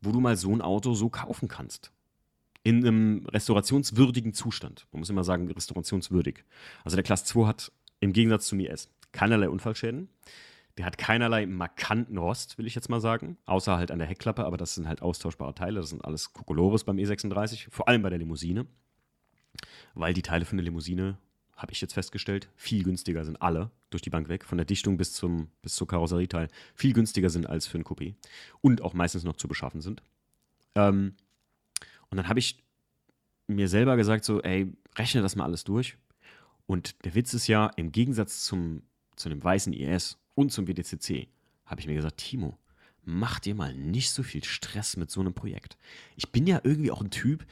wo du mal so ein Auto so kaufen kannst in einem restaurationswürdigen Zustand. Man muss immer sagen, restaurationswürdig. Also der Class 2 hat im Gegensatz zum IS keinerlei Unfallschäden. Der hat keinerlei markanten Rost, will ich jetzt mal sagen, außer halt an der Heckklappe, aber das sind halt austauschbare Teile, das sind alles Kokolores beim E36, vor allem bei der Limousine, weil die Teile für eine Limousine, habe ich jetzt festgestellt, viel günstiger sind alle durch die Bank weg, von der Dichtung bis zum bis zur Karosserieteil, viel günstiger sind als für ein Coupé und auch meistens noch zu beschaffen sind. Ähm, und dann habe ich mir selber gesagt, so, ey, rechne das mal alles durch. Und der Witz ist ja, im Gegensatz zum, zu dem weißen IS und zum WDCC, habe ich mir gesagt, Timo, mach dir mal nicht so viel Stress mit so einem Projekt. Ich bin ja irgendwie auch ein Typ,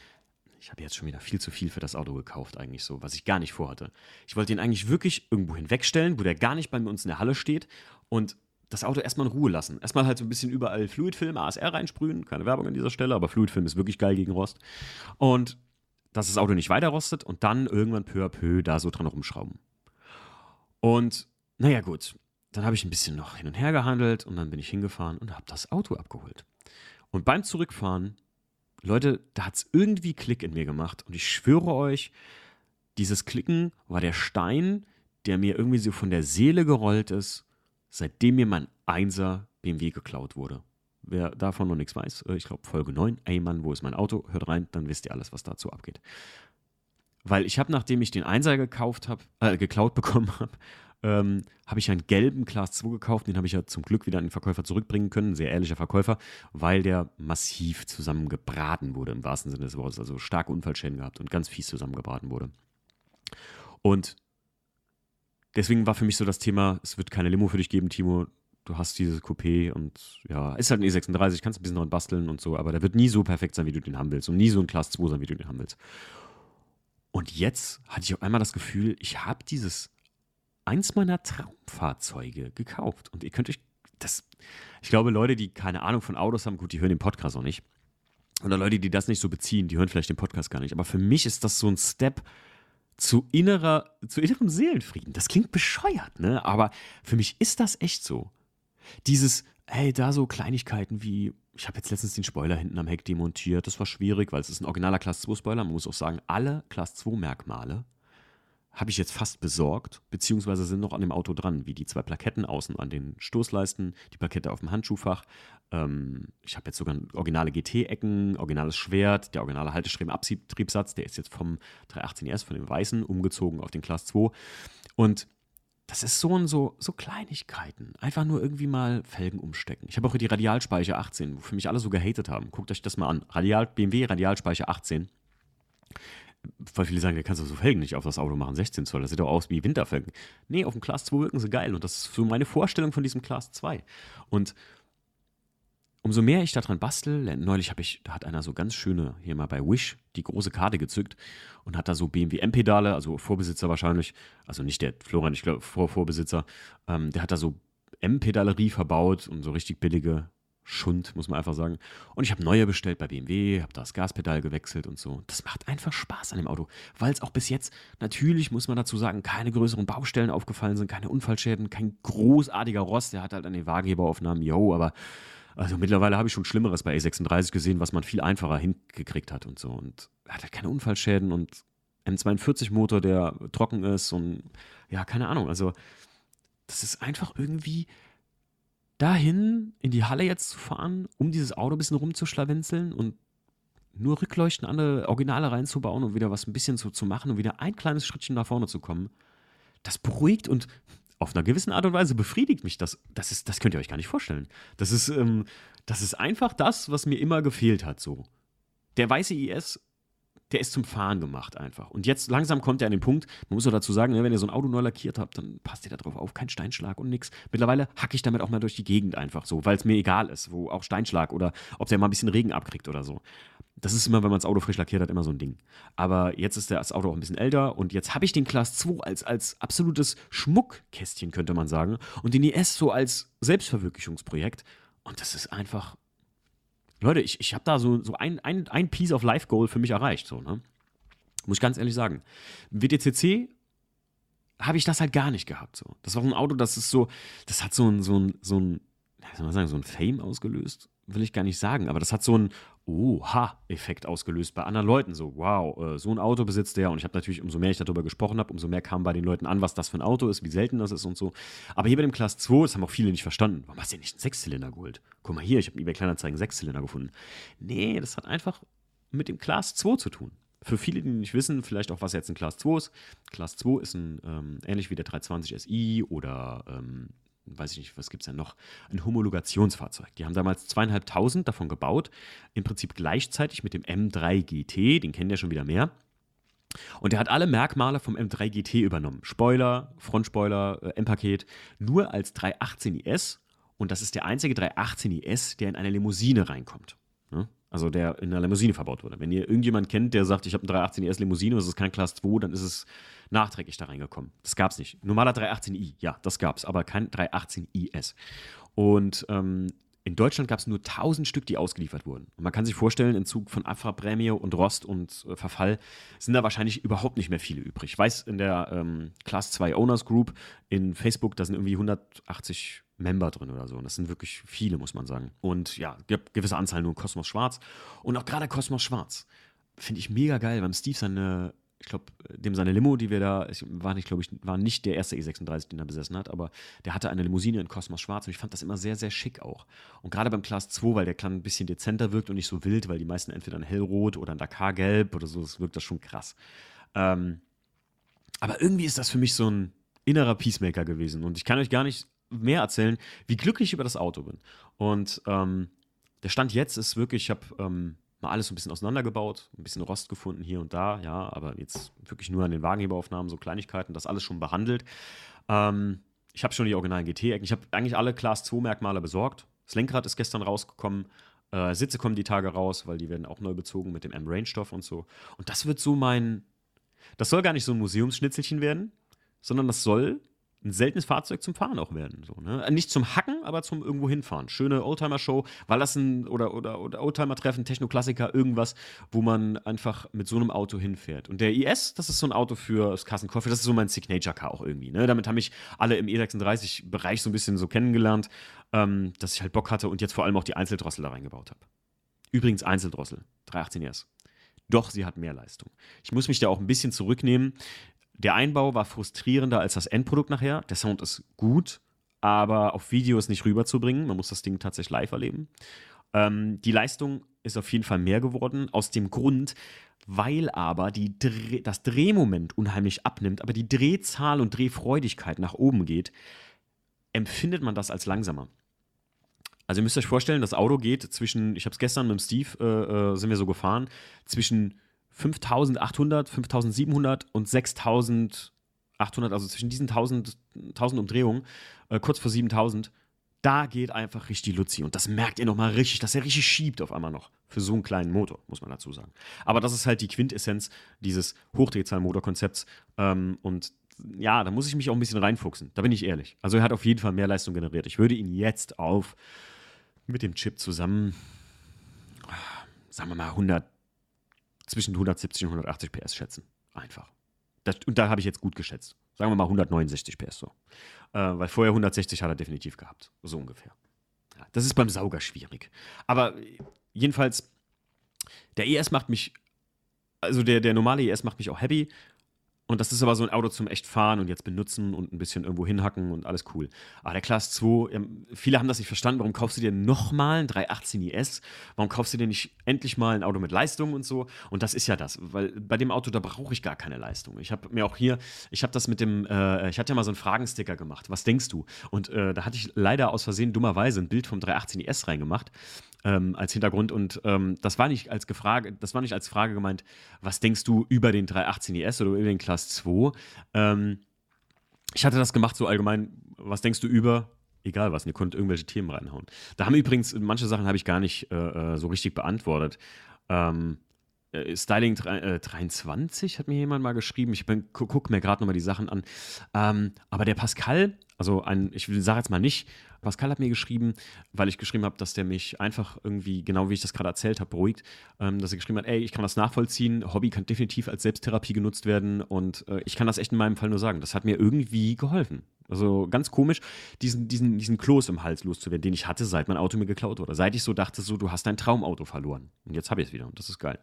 ich habe jetzt schon wieder viel zu viel für das Auto gekauft, eigentlich so, was ich gar nicht vorhatte. Ich wollte ihn eigentlich wirklich irgendwo hinwegstellen, wo der gar nicht bei uns in der Halle steht und das Auto erstmal in Ruhe lassen. Erstmal halt so ein bisschen überall Fluidfilm, ASR reinsprühen. Keine Werbung an dieser Stelle, aber Fluidfilm ist wirklich geil gegen Rost. Und dass das Auto nicht weiter rostet und dann irgendwann peu à peu da so dran rumschrauben. Und naja, gut. Dann habe ich ein bisschen noch hin und her gehandelt und dann bin ich hingefahren und habe das Auto abgeholt. Und beim Zurückfahren, Leute, da hat es irgendwie Klick in mir gemacht. Und ich schwöre euch, dieses Klicken war der Stein, der mir irgendwie so von der Seele gerollt ist seitdem mir mein 1er BMW geklaut wurde. Wer davon noch nichts weiß, äh, ich glaube Folge 9, ey Mann, wo ist mein Auto? Hört rein, dann wisst ihr alles, was dazu abgeht. Weil ich habe, nachdem ich den 1er gekauft hab, äh, geklaut bekommen habe, ähm, habe ich einen gelben Class 2 gekauft. Den habe ich ja zum Glück wieder an den Verkäufer zurückbringen können. sehr ehrlicher Verkäufer, weil der massiv zusammengebraten wurde, im wahrsten Sinne des Wortes. Also starke Unfallschäden gehabt und ganz fies zusammengebraten wurde. Und deswegen war für mich so das Thema, es wird keine Limo für dich geben, Timo. Du hast dieses Coupé und ja, ist halt ein E36, kannst ein bisschen dran basteln und so, aber der wird nie so perfekt sein, wie du den haben willst und nie so ein Class 2 sein, wie du den haben willst. Und jetzt hatte ich auf einmal das Gefühl, ich habe dieses eins meiner Traumfahrzeuge gekauft und ihr könnt euch das, ich glaube, Leute, die keine Ahnung von Autos haben, gut, die hören den Podcast auch nicht. Oder Leute, die das nicht so beziehen, die hören vielleicht den Podcast gar nicht. Aber für mich ist das so ein Step, zu, innerer, zu innerem Seelenfrieden. Das klingt bescheuert, ne? Aber für mich ist das echt so. Dieses, hey, da so Kleinigkeiten wie, ich habe jetzt letztens den Spoiler hinten am Heck demontiert, das war schwierig, weil es ist ein originaler Class 2 Spoiler. Man muss auch sagen, alle Class 2 Merkmale habe ich jetzt fast besorgt, beziehungsweise sind noch an dem Auto dran, wie die zwei Plaketten außen an den Stoßleisten, die Plakette auf dem Handschuhfach. Ähm, ich habe jetzt sogar originale GT-Ecken, originales Schwert, der originale Haltestreben-Abtriebsatz, der ist jetzt vom 318RS, e von dem Weißen, umgezogen auf den Class 2. Und das ist so und so, so Kleinigkeiten. Einfach nur irgendwie mal Felgen umstecken. Ich habe auch hier die Radialspeicher 18, wofür mich alle so gehatet haben. Guckt euch das mal an. Radial, BMW Radialspeicher 18 weil viele sagen, da kannst du so Felgen nicht auf das Auto machen, 16 Zoll, das sieht doch aus wie Winterfelgen. Nee, auf dem Class 2 wirken sie geil und das ist so meine Vorstellung von diesem Class 2. Und umso mehr ich daran bastel, neulich habe ich, da hat einer so ganz schöne, hier mal bei Wish, die große Karte gezückt und hat da so BMW-M-Pedale, also Vorbesitzer wahrscheinlich, also nicht der Florian, ich glaube Vor Vorbesitzer, ähm, der hat da so M-Pedalerie verbaut und so richtig billige Schund, muss man einfach sagen. Und ich habe neue bestellt bei BMW, habe das Gaspedal gewechselt und so. Das macht einfach Spaß an dem Auto, weil es auch bis jetzt, natürlich muss man dazu sagen, keine größeren Baustellen aufgefallen sind, keine Unfallschäden, kein großartiger Rost. Der hat halt an den Wagenheberaufnahmen, yo, aber also mittlerweile habe ich schon Schlimmeres bei E36 gesehen, was man viel einfacher hingekriegt hat und so. Und er hat halt keine Unfallschäden und M42-Motor, der trocken ist und ja, keine Ahnung. Also, das ist einfach irgendwie dahin in die Halle jetzt zu fahren, um dieses Auto ein bisschen rumzuschlawenzeln und nur Rückleuchten, andere Originale reinzubauen und wieder was ein bisschen zu, zu machen und wieder ein kleines Schrittchen nach vorne zu kommen, das beruhigt und auf einer gewissen Art und Weise befriedigt mich das. Das, ist, das könnt ihr euch gar nicht vorstellen. Das ist, ähm, das ist einfach das, was mir immer gefehlt hat. So. Der weiße IS der ist zum Fahren gemacht einfach. Und jetzt langsam kommt er an den Punkt, man muss auch dazu sagen, ne, wenn ihr so ein Auto neu lackiert habt, dann passt ihr da drauf auf, kein Steinschlag und nix. Mittlerweile hacke ich damit auch mal durch die Gegend einfach so, weil es mir egal ist, wo auch Steinschlag oder ob der mal ein bisschen Regen abkriegt oder so. Das ist immer, wenn man das Auto frisch lackiert hat, immer so ein Ding. Aber jetzt ist das Auto auch ein bisschen älter und jetzt habe ich den Class 2 als, als absolutes Schmuckkästchen, könnte man sagen, und den IS so als Selbstverwirklichungsprojekt. Und das ist einfach Leute, ich, ich habe da so, so ein, ein, ein Piece of Life Goal für mich erreicht. So, ne? Muss ich ganz ehrlich sagen. WTCC habe ich das halt gar nicht gehabt. So. Das war so ein Auto, das ist so, das hat so ein, so ein, so ein, wie soll man sagen, so ein Fame ausgelöst will ich gar nicht sagen, aber das hat so einen Oha-Effekt ausgelöst bei anderen Leuten. So, wow, äh, so ein Auto besitzt der. Und ich habe natürlich, umso mehr ich darüber gesprochen habe, umso mehr kam bei den Leuten an, was das für ein Auto ist, wie selten das ist und so. Aber hier bei dem Class 2, das haben auch viele nicht verstanden. Warum hast du denn nicht einen Sechszylinder geholt? Guck mal hier, ich habe eBay Kleinanzeigen Sechszylinder gefunden. Nee, das hat einfach mit dem Class 2 zu tun. Für viele, die nicht wissen, vielleicht auch, was jetzt ein Class 2 ist. Class 2 ist ein, ähm, ähnlich wie der 320 SI oder ähm, weiß ich nicht, was gibt es denn noch, ein Homologationsfahrzeug. Die haben damals zweieinhalbtausend davon gebaut, im Prinzip gleichzeitig mit dem M3 GT, den kennen ja schon wieder mehr. Und er hat alle Merkmale vom M3 GT übernommen. Spoiler, Frontspoiler, äh, M-Paket, nur als 318 IS. Und das ist der einzige 318 IS, der in eine Limousine reinkommt. Also der in einer Limousine verbaut wurde. Wenn ihr irgendjemand kennt, der sagt, ich habe einen 318 e IS Limousine, das ist kein Class 2, dann ist es nachträglich da reingekommen. Das gab es nicht. Normaler 318i, ja, das gab es, aber kein 318 IS. Und ähm, in Deutschland gab es nur 1000 Stück, die ausgeliefert wurden. Und man kann sich vorstellen, in Zug von Afra Prämie und Rost und äh, Verfall sind da wahrscheinlich überhaupt nicht mehr viele übrig. Ich weiß, in der ähm, Class 2 Owners Group in Facebook, da sind irgendwie 180 Member drin oder so. Und das sind wirklich viele, muss man sagen. Und ja, gibt gewisse Anzahl nur Kosmos Schwarz. Und auch gerade Kosmos Schwarz finde ich mega geil, beim Steve seine ich glaube, dem seine Limo, die wir da, ich war nicht, glaube ich, war nicht der erste E36, den er besessen hat, aber der hatte eine Limousine in Kosmos Schwarz und ich fand das immer sehr, sehr schick auch. Und gerade beim Class 2, weil der Clan ein bisschen dezenter wirkt und nicht so wild, weil die meisten entweder in Hellrot oder in Dakar-Gelb oder so, das wirkt das schon krass. Ähm, aber irgendwie ist das für mich so ein innerer Peacemaker gewesen und ich kann euch gar nicht mehr erzählen, wie glücklich ich über das Auto bin. Und ähm, der Stand jetzt ist wirklich, ich habe ähm, mal alles ein bisschen auseinandergebaut, ein bisschen Rost gefunden hier und da, ja, aber jetzt wirklich nur an den Wagenheberaufnahmen, so Kleinigkeiten, das alles schon behandelt. Ähm, ich habe schon die originalen GT-Ecken, ich habe eigentlich alle Class 2-Merkmale besorgt. Das Lenkrad ist gestern rausgekommen, äh, Sitze kommen die Tage raus, weil die werden auch neu bezogen mit dem M-Range-Stoff und so. Und das wird so mein. Das soll gar nicht so ein Museumsschnitzelchen werden, sondern das soll ein seltenes Fahrzeug zum Fahren auch werden. So, ne? Äh, nicht zum Hacken, aber zum irgendwo hinfahren. Schöne Oldtimer-Show, weil das ein oder, oder, oder Oldtimer-Treffen, Techno-Klassiker, irgendwas, wo man einfach mit so einem Auto hinfährt. Und der IS, das ist so ein Auto für das Kassenkoffer, das ist so mein Signature-Car auch irgendwie. Ne? Damit haben mich alle im E36-Bereich so ein bisschen so kennengelernt, ähm, dass ich halt Bock hatte und jetzt vor allem auch die Einzeldrossel da reingebaut habe. Übrigens Einzeldrossel, 318 ES. Doch, sie hat mehr Leistung. Ich muss mich da auch ein bisschen zurücknehmen, der Einbau war frustrierender als das Endprodukt nachher. Der Sound ist gut, aber auf Video ist nicht rüberzubringen. Man muss das Ding tatsächlich live erleben. Ähm, die Leistung ist auf jeden Fall mehr geworden, aus dem Grund, weil aber die Dreh das Drehmoment unheimlich abnimmt, aber die Drehzahl und Drehfreudigkeit nach oben geht, empfindet man das als langsamer. Also ihr müsst euch vorstellen, das Auto geht zwischen, ich habe es gestern mit dem Steve, äh, äh, sind wir so gefahren, zwischen 5800, 5700 und 6800, also zwischen diesen 1000, 1000 Umdrehungen, äh, kurz vor 7000, da geht einfach richtig Luzi. Und das merkt ihr nochmal richtig, dass er richtig schiebt auf einmal noch. Für so einen kleinen Motor, muss man dazu sagen. Aber das ist halt die Quintessenz dieses Hochdrehzahlmotorkonzepts. Ähm, und ja, da muss ich mich auch ein bisschen reinfuchsen. Da bin ich ehrlich. Also er hat auf jeden Fall mehr Leistung generiert. Ich würde ihn jetzt auf mit dem Chip zusammen, sagen wir mal 100 zwischen 170 und 180 PS schätzen. Einfach. Das, und da habe ich jetzt gut geschätzt. Sagen wir mal 169 PS so. Äh, weil vorher 160 hat er definitiv gehabt. So ungefähr. Ja, das ist beim Sauger schwierig. Aber äh, jedenfalls, der ES macht mich, also der, der normale ES macht mich auch happy. Und das ist aber so ein Auto zum echt fahren und jetzt benutzen und ein bisschen irgendwo hinhacken und alles cool. Aber der Class 2, ähm, viele haben das nicht verstanden. Warum kaufst du dir nochmal ein 318 IS? Warum kaufst du dir nicht endlich mal ein Auto mit Leistung und so? Und das ist ja das, weil bei dem Auto, da brauche ich gar keine Leistung. Ich habe mir auch hier, ich habe das mit dem, äh, ich hatte ja mal so einen Fragensticker gemacht. Was denkst du? Und äh, da hatte ich leider aus Versehen dummerweise ein Bild vom 318 IS reingemacht ähm, als Hintergrund. Und ähm, das war nicht als Frage, das war nicht als Frage gemeint, was denkst du über den 318IS oder über den Class 2? Ähm, ich hatte das gemacht, so allgemein, was denkst du über egal was, ihr könnt irgendwelche Themen reinhauen. Da haben übrigens, manche Sachen habe ich gar nicht äh, äh so richtig beantwortet. Ähm, äh, Styling 23 äh, hat mir jemand mal geschrieben. Ich bin, guck, guck mir gerade nochmal die Sachen an. Ähm, aber der Pascal, also ein, ich sage jetzt mal nicht, Pascal hat mir geschrieben, weil ich geschrieben habe, dass der mich einfach irgendwie, genau wie ich das gerade erzählt habe, beruhigt, ähm, dass er geschrieben hat, ey, ich kann das nachvollziehen, Hobby kann definitiv als Selbsttherapie genutzt werden und äh, ich kann das echt in meinem Fall nur sagen. Das hat mir irgendwie geholfen. Also ganz komisch, diesen, diesen, diesen Kloß im Hals loszuwerden, den ich hatte, seit mein Auto mir geklaut wurde. Seit ich so dachte, so, du hast dein Traumauto verloren. Und jetzt habe ich es wieder und das ist geil.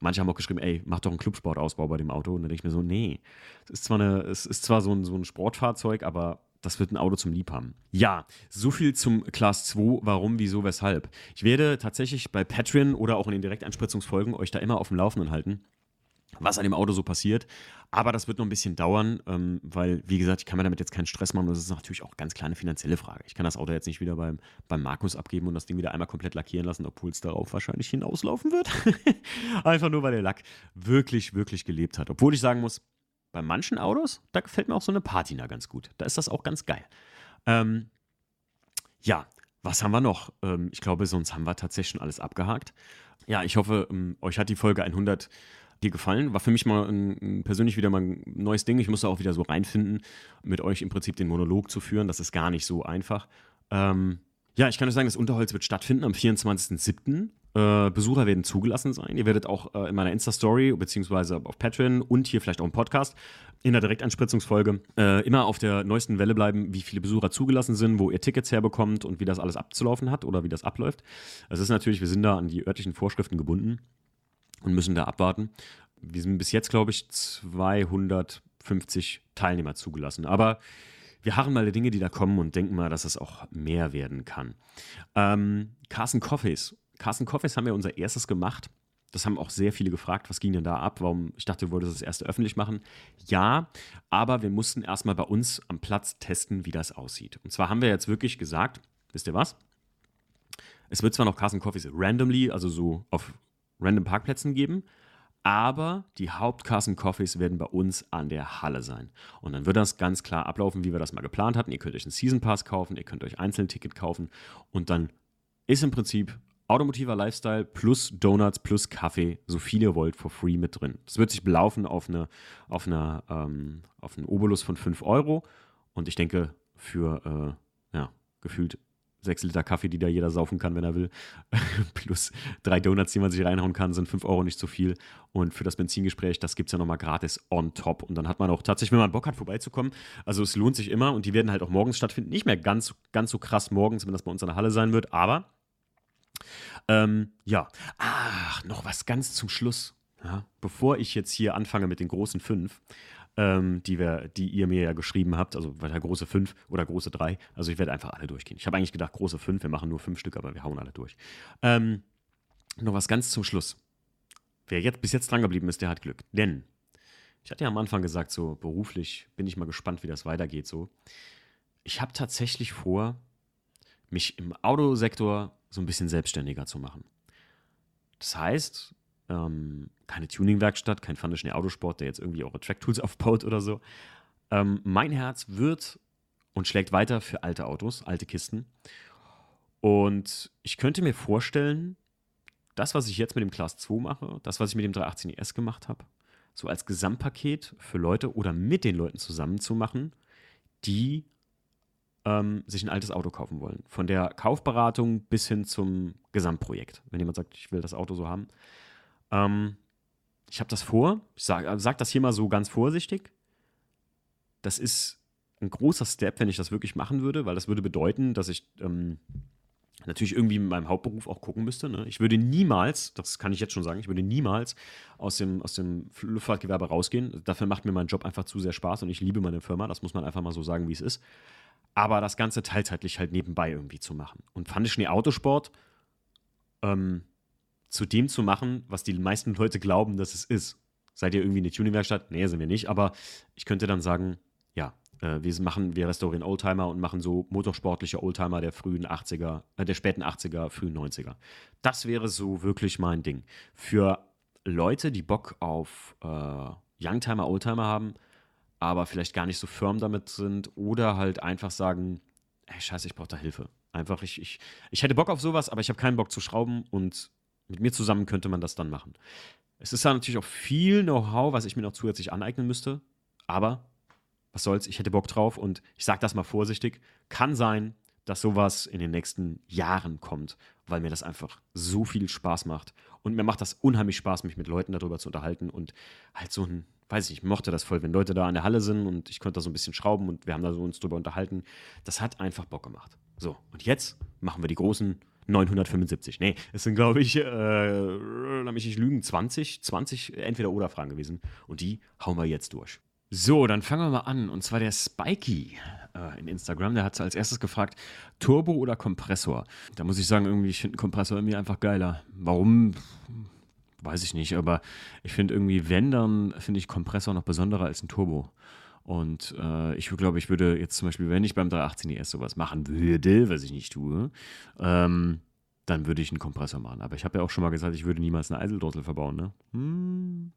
Manche haben auch geschrieben, ey, mach doch einen Clubsportausbau bei dem Auto. Und dann denke ich mir so, nee, es ist zwar, eine, es ist zwar so, ein, so ein Sportfahrzeug, aber das wird ein Auto zum Liebhaben. Ja, so viel zum Class 2, warum, wieso, weshalb. Ich werde tatsächlich bei Patreon oder auch in den Direkteinspritzungsfolgen euch da immer auf dem Laufenden halten, was an dem Auto so passiert. Aber das wird noch ein bisschen dauern, ähm, weil, wie gesagt, ich kann mir damit jetzt keinen Stress machen. Das ist natürlich auch ganz kleine finanzielle Frage. Ich kann das Auto jetzt nicht wieder beim, beim Markus abgeben und das Ding wieder einmal komplett lackieren lassen, obwohl es darauf wahrscheinlich hinauslaufen wird. Einfach nur, weil der Lack wirklich, wirklich gelebt hat. Obwohl ich sagen muss, bei manchen Autos, da gefällt mir auch so eine Patina ganz gut. Da ist das auch ganz geil. Ähm, ja, was haben wir noch? Ähm, ich glaube, sonst haben wir tatsächlich schon alles abgehakt. Ja, ich hoffe, ähm, euch hat die Folge 100 dir gefallen. War für mich mal ein, persönlich wieder mal ein neues Ding. Ich musste auch wieder so reinfinden, mit euch im Prinzip den Monolog zu führen. Das ist gar nicht so einfach. Ähm, ja, ich kann euch sagen, das Unterholz wird stattfinden am 24.07. Äh, Besucher werden zugelassen sein. Ihr werdet auch äh, in meiner Insta-Story beziehungsweise auf Patreon und hier vielleicht auch im Podcast in der Direktanspritzungsfolge äh, immer auf der neuesten Welle bleiben, wie viele Besucher zugelassen sind, wo ihr Tickets herbekommt und wie das alles abzulaufen hat oder wie das abläuft. Es ist natürlich, wir sind da an die örtlichen Vorschriften gebunden und müssen da abwarten. Wir sind bis jetzt, glaube ich, 250 Teilnehmer zugelassen. Aber wir harren mal die Dinge, die da kommen und denken mal, dass es das auch mehr werden kann. Ähm, Carsten Coffees. Carsten Coffees haben wir unser erstes gemacht. Das haben auch sehr viele gefragt, was ging denn da ab? Warum? Ich dachte, du wolltest das erste öffentlich machen. Ja, aber wir mussten erstmal bei uns am Platz testen, wie das aussieht. Und zwar haben wir jetzt wirklich gesagt, wisst ihr was? Es wird zwar noch Carsten Coffees randomly, also so auf random Parkplätzen geben. Aber die Hauptkassen-Coffees werden bei uns an der Halle sein. Und dann wird das ganz klar ablaufen, wie wir das mal geplant hatten. Ihr könnt euch einen Season Pass kaufen, ihr könnt euch einzeln Ticket kaufen. Und dann ist im Prinzip automotiver Lifestyle plus Donuts plus Kaffee, so viel ihr wollt, for free mit drin. Es wird sich belaufen auf, eine, auf, eine, ähm, auf einen Obolus von 5 Euro. Und ich denke, für äh, ja, gefühlt sechs Liter Kaffee, die da jeder saufen kann, wenn er will, plus drei Donuts, die man sich reinhauen kann, sind fünf Euro nicht so viel. Und für das Benzingespräch, das gibt es ja nochmal gratis on top. Und dann hat man auch tatsächlich, wenn man Bock hat, vorbeizukommen. Also es lohnt sich immer und die werden halt auch morgens stattfinden. Nicht mehr ganz, ganz so krass morgens, wenn das bei uns in der Halle sein wird, aber ähm, ja. Ach, noch was ganz zum Schluss. Ja, bevor ich jetzt hier anfange mit den großen fünf, ähm, die, wir, die ihr mir ja geschrieben habt, also weiter große fünf oder große drei. Also ich werde einfach alle durchgehen. Ich habe eigentlich gedacht, große fünf, wir machen nur fünf Stück, aber wir hauen alle durch. Ähm, noch was ganz zum Schluss. Wer jetzt, bis jetzt dran geblieben ist, der hat Glück. Denn ich hatte ja am Anfang gesagt, so beruflich bin ich mal gespannt, wie das weitergeht. So, ich habe tatsächlich vor, mich im Autosektor so ein bisschen selbstständiger zu machen. Das heißt, ähm, keine Tuning-Werkstatt, kein Foundation Autosport, der jetzt irgendwie eure Track-Tools aufbaut oder so. Ähm, mein Herz wird und schlägt weiter für alte Autos, alte Kisten. Und ich könnte mir vorstellen, das, was ich jetzt mit dem Class 2 mache, das, was ich mit dem 318 ES gemacht habe, so als Gesamtpaket für Leute oder mit den Leuten zusammen zu machen, die ähm, sich ein altes Auto kaufen wollen. Von der Kaufberatung bis hin zum Gesamtprojekt, wenn jemand sagt, ich will das Auto so haben. Ähm, ich habe das vor, ich sage äh, sag das hier mal so ganz vorsichtig. Das ist ein großer Step, wenn ich das wirklich machen würde, weil das würde bedeuten, dass ich ähm, natürlich irgendwie in meinem Hauptberuf auch gucken müsste. Ne? Ich würde niemals, das kann ich jetzt schon sagen, ich würde niemals aus dem, aus dem Luftfahrtgewerbe rausgehen. Dafür macht mir mein Job einfach zu sehr Spaß und ich liebe meine Firma, das muss man einfach mal so sagen, wie es ist. Aber das Ganze teilzeitlich halt nebenbei irgendwie zu machen. Und fand ich den Autosport ähm, zu dem zu machen, was die meisten Leute glauben, dass es ist. Seid ihr irgendwie eine Tuning-Werkstatt? Nee, sind wir nicht, aber ich könnte dann sagen, ja, äh, wir machen, wir restaurieren Oldtimer und machen so motorsportliche Oldtimer der frühen 80er, äh, der späten 80er, frühen 90er. Das wäre so wirklich mein Ding. Für Leute, die Bock auf äh, Youngtimer, Oldtimer haben, aber vielleicht gar nicht so firm damit sind oder halt einfach sagen, ey, scheiße, ich brauche da Hilfe. Einfach, ich, ich, ich hätte Bock auf sowas, aber ich habe keinen Bock zu schrauben und mit mir zusammen könnte man das dann machen. Es ist ja natürlich auch viel Know-how, was ich mir noch zusätzlich aneignen müsste. Aber was soll's, ich hätte Bock drauf und ich sage das mal vorsichtig. Kann sein, dass sowas in den nächsten Jahren kommt, weil mir das einfach so viel Spaß macht. Und mir macht das unheimlich Spaß, mich mit Leuten darüber zu unterhalten und halt so ein, weiß ich, nicht, ich mochte das voll, wenn Leute da an der Halle sind und ich konnte da so ein bisschen schrauben und wir haben da so uns drüber unterhalten. Das hat einfach Bock gemacht. So, und jetzt machen wir die großen 975. Nee, es sind, glaube ich, äh, lass mich nicht lügen, 20, 20 entweder oder Fragen gewesen. Und die hauen wir jetzt durch. So, dann fangen wir mal an. Und zwar der Spikey äh, in Instagram, der hat als erstes gefragt, Turbo oder Kompressor? Da muss ich sagen, irgendwie, ich finde Kompressor irgendwie einfach geiler. Warum? Weiß ich nicht, aber ich finde irgendwie, wenn, dann finde ich Kompressor noch besonderer als ein Turbo. Und äh, ich glaube, ich würde jetzt zum Beispiel, wenn ich beim 318 ES sowas machen würde, was ich nicht tue, ähm, dann würde ich einen Kompressor machen. Aber ich habe ja auch schon mal gesagt, ich würde niemals eine Eiseldrossel verbauen, ne? Hm.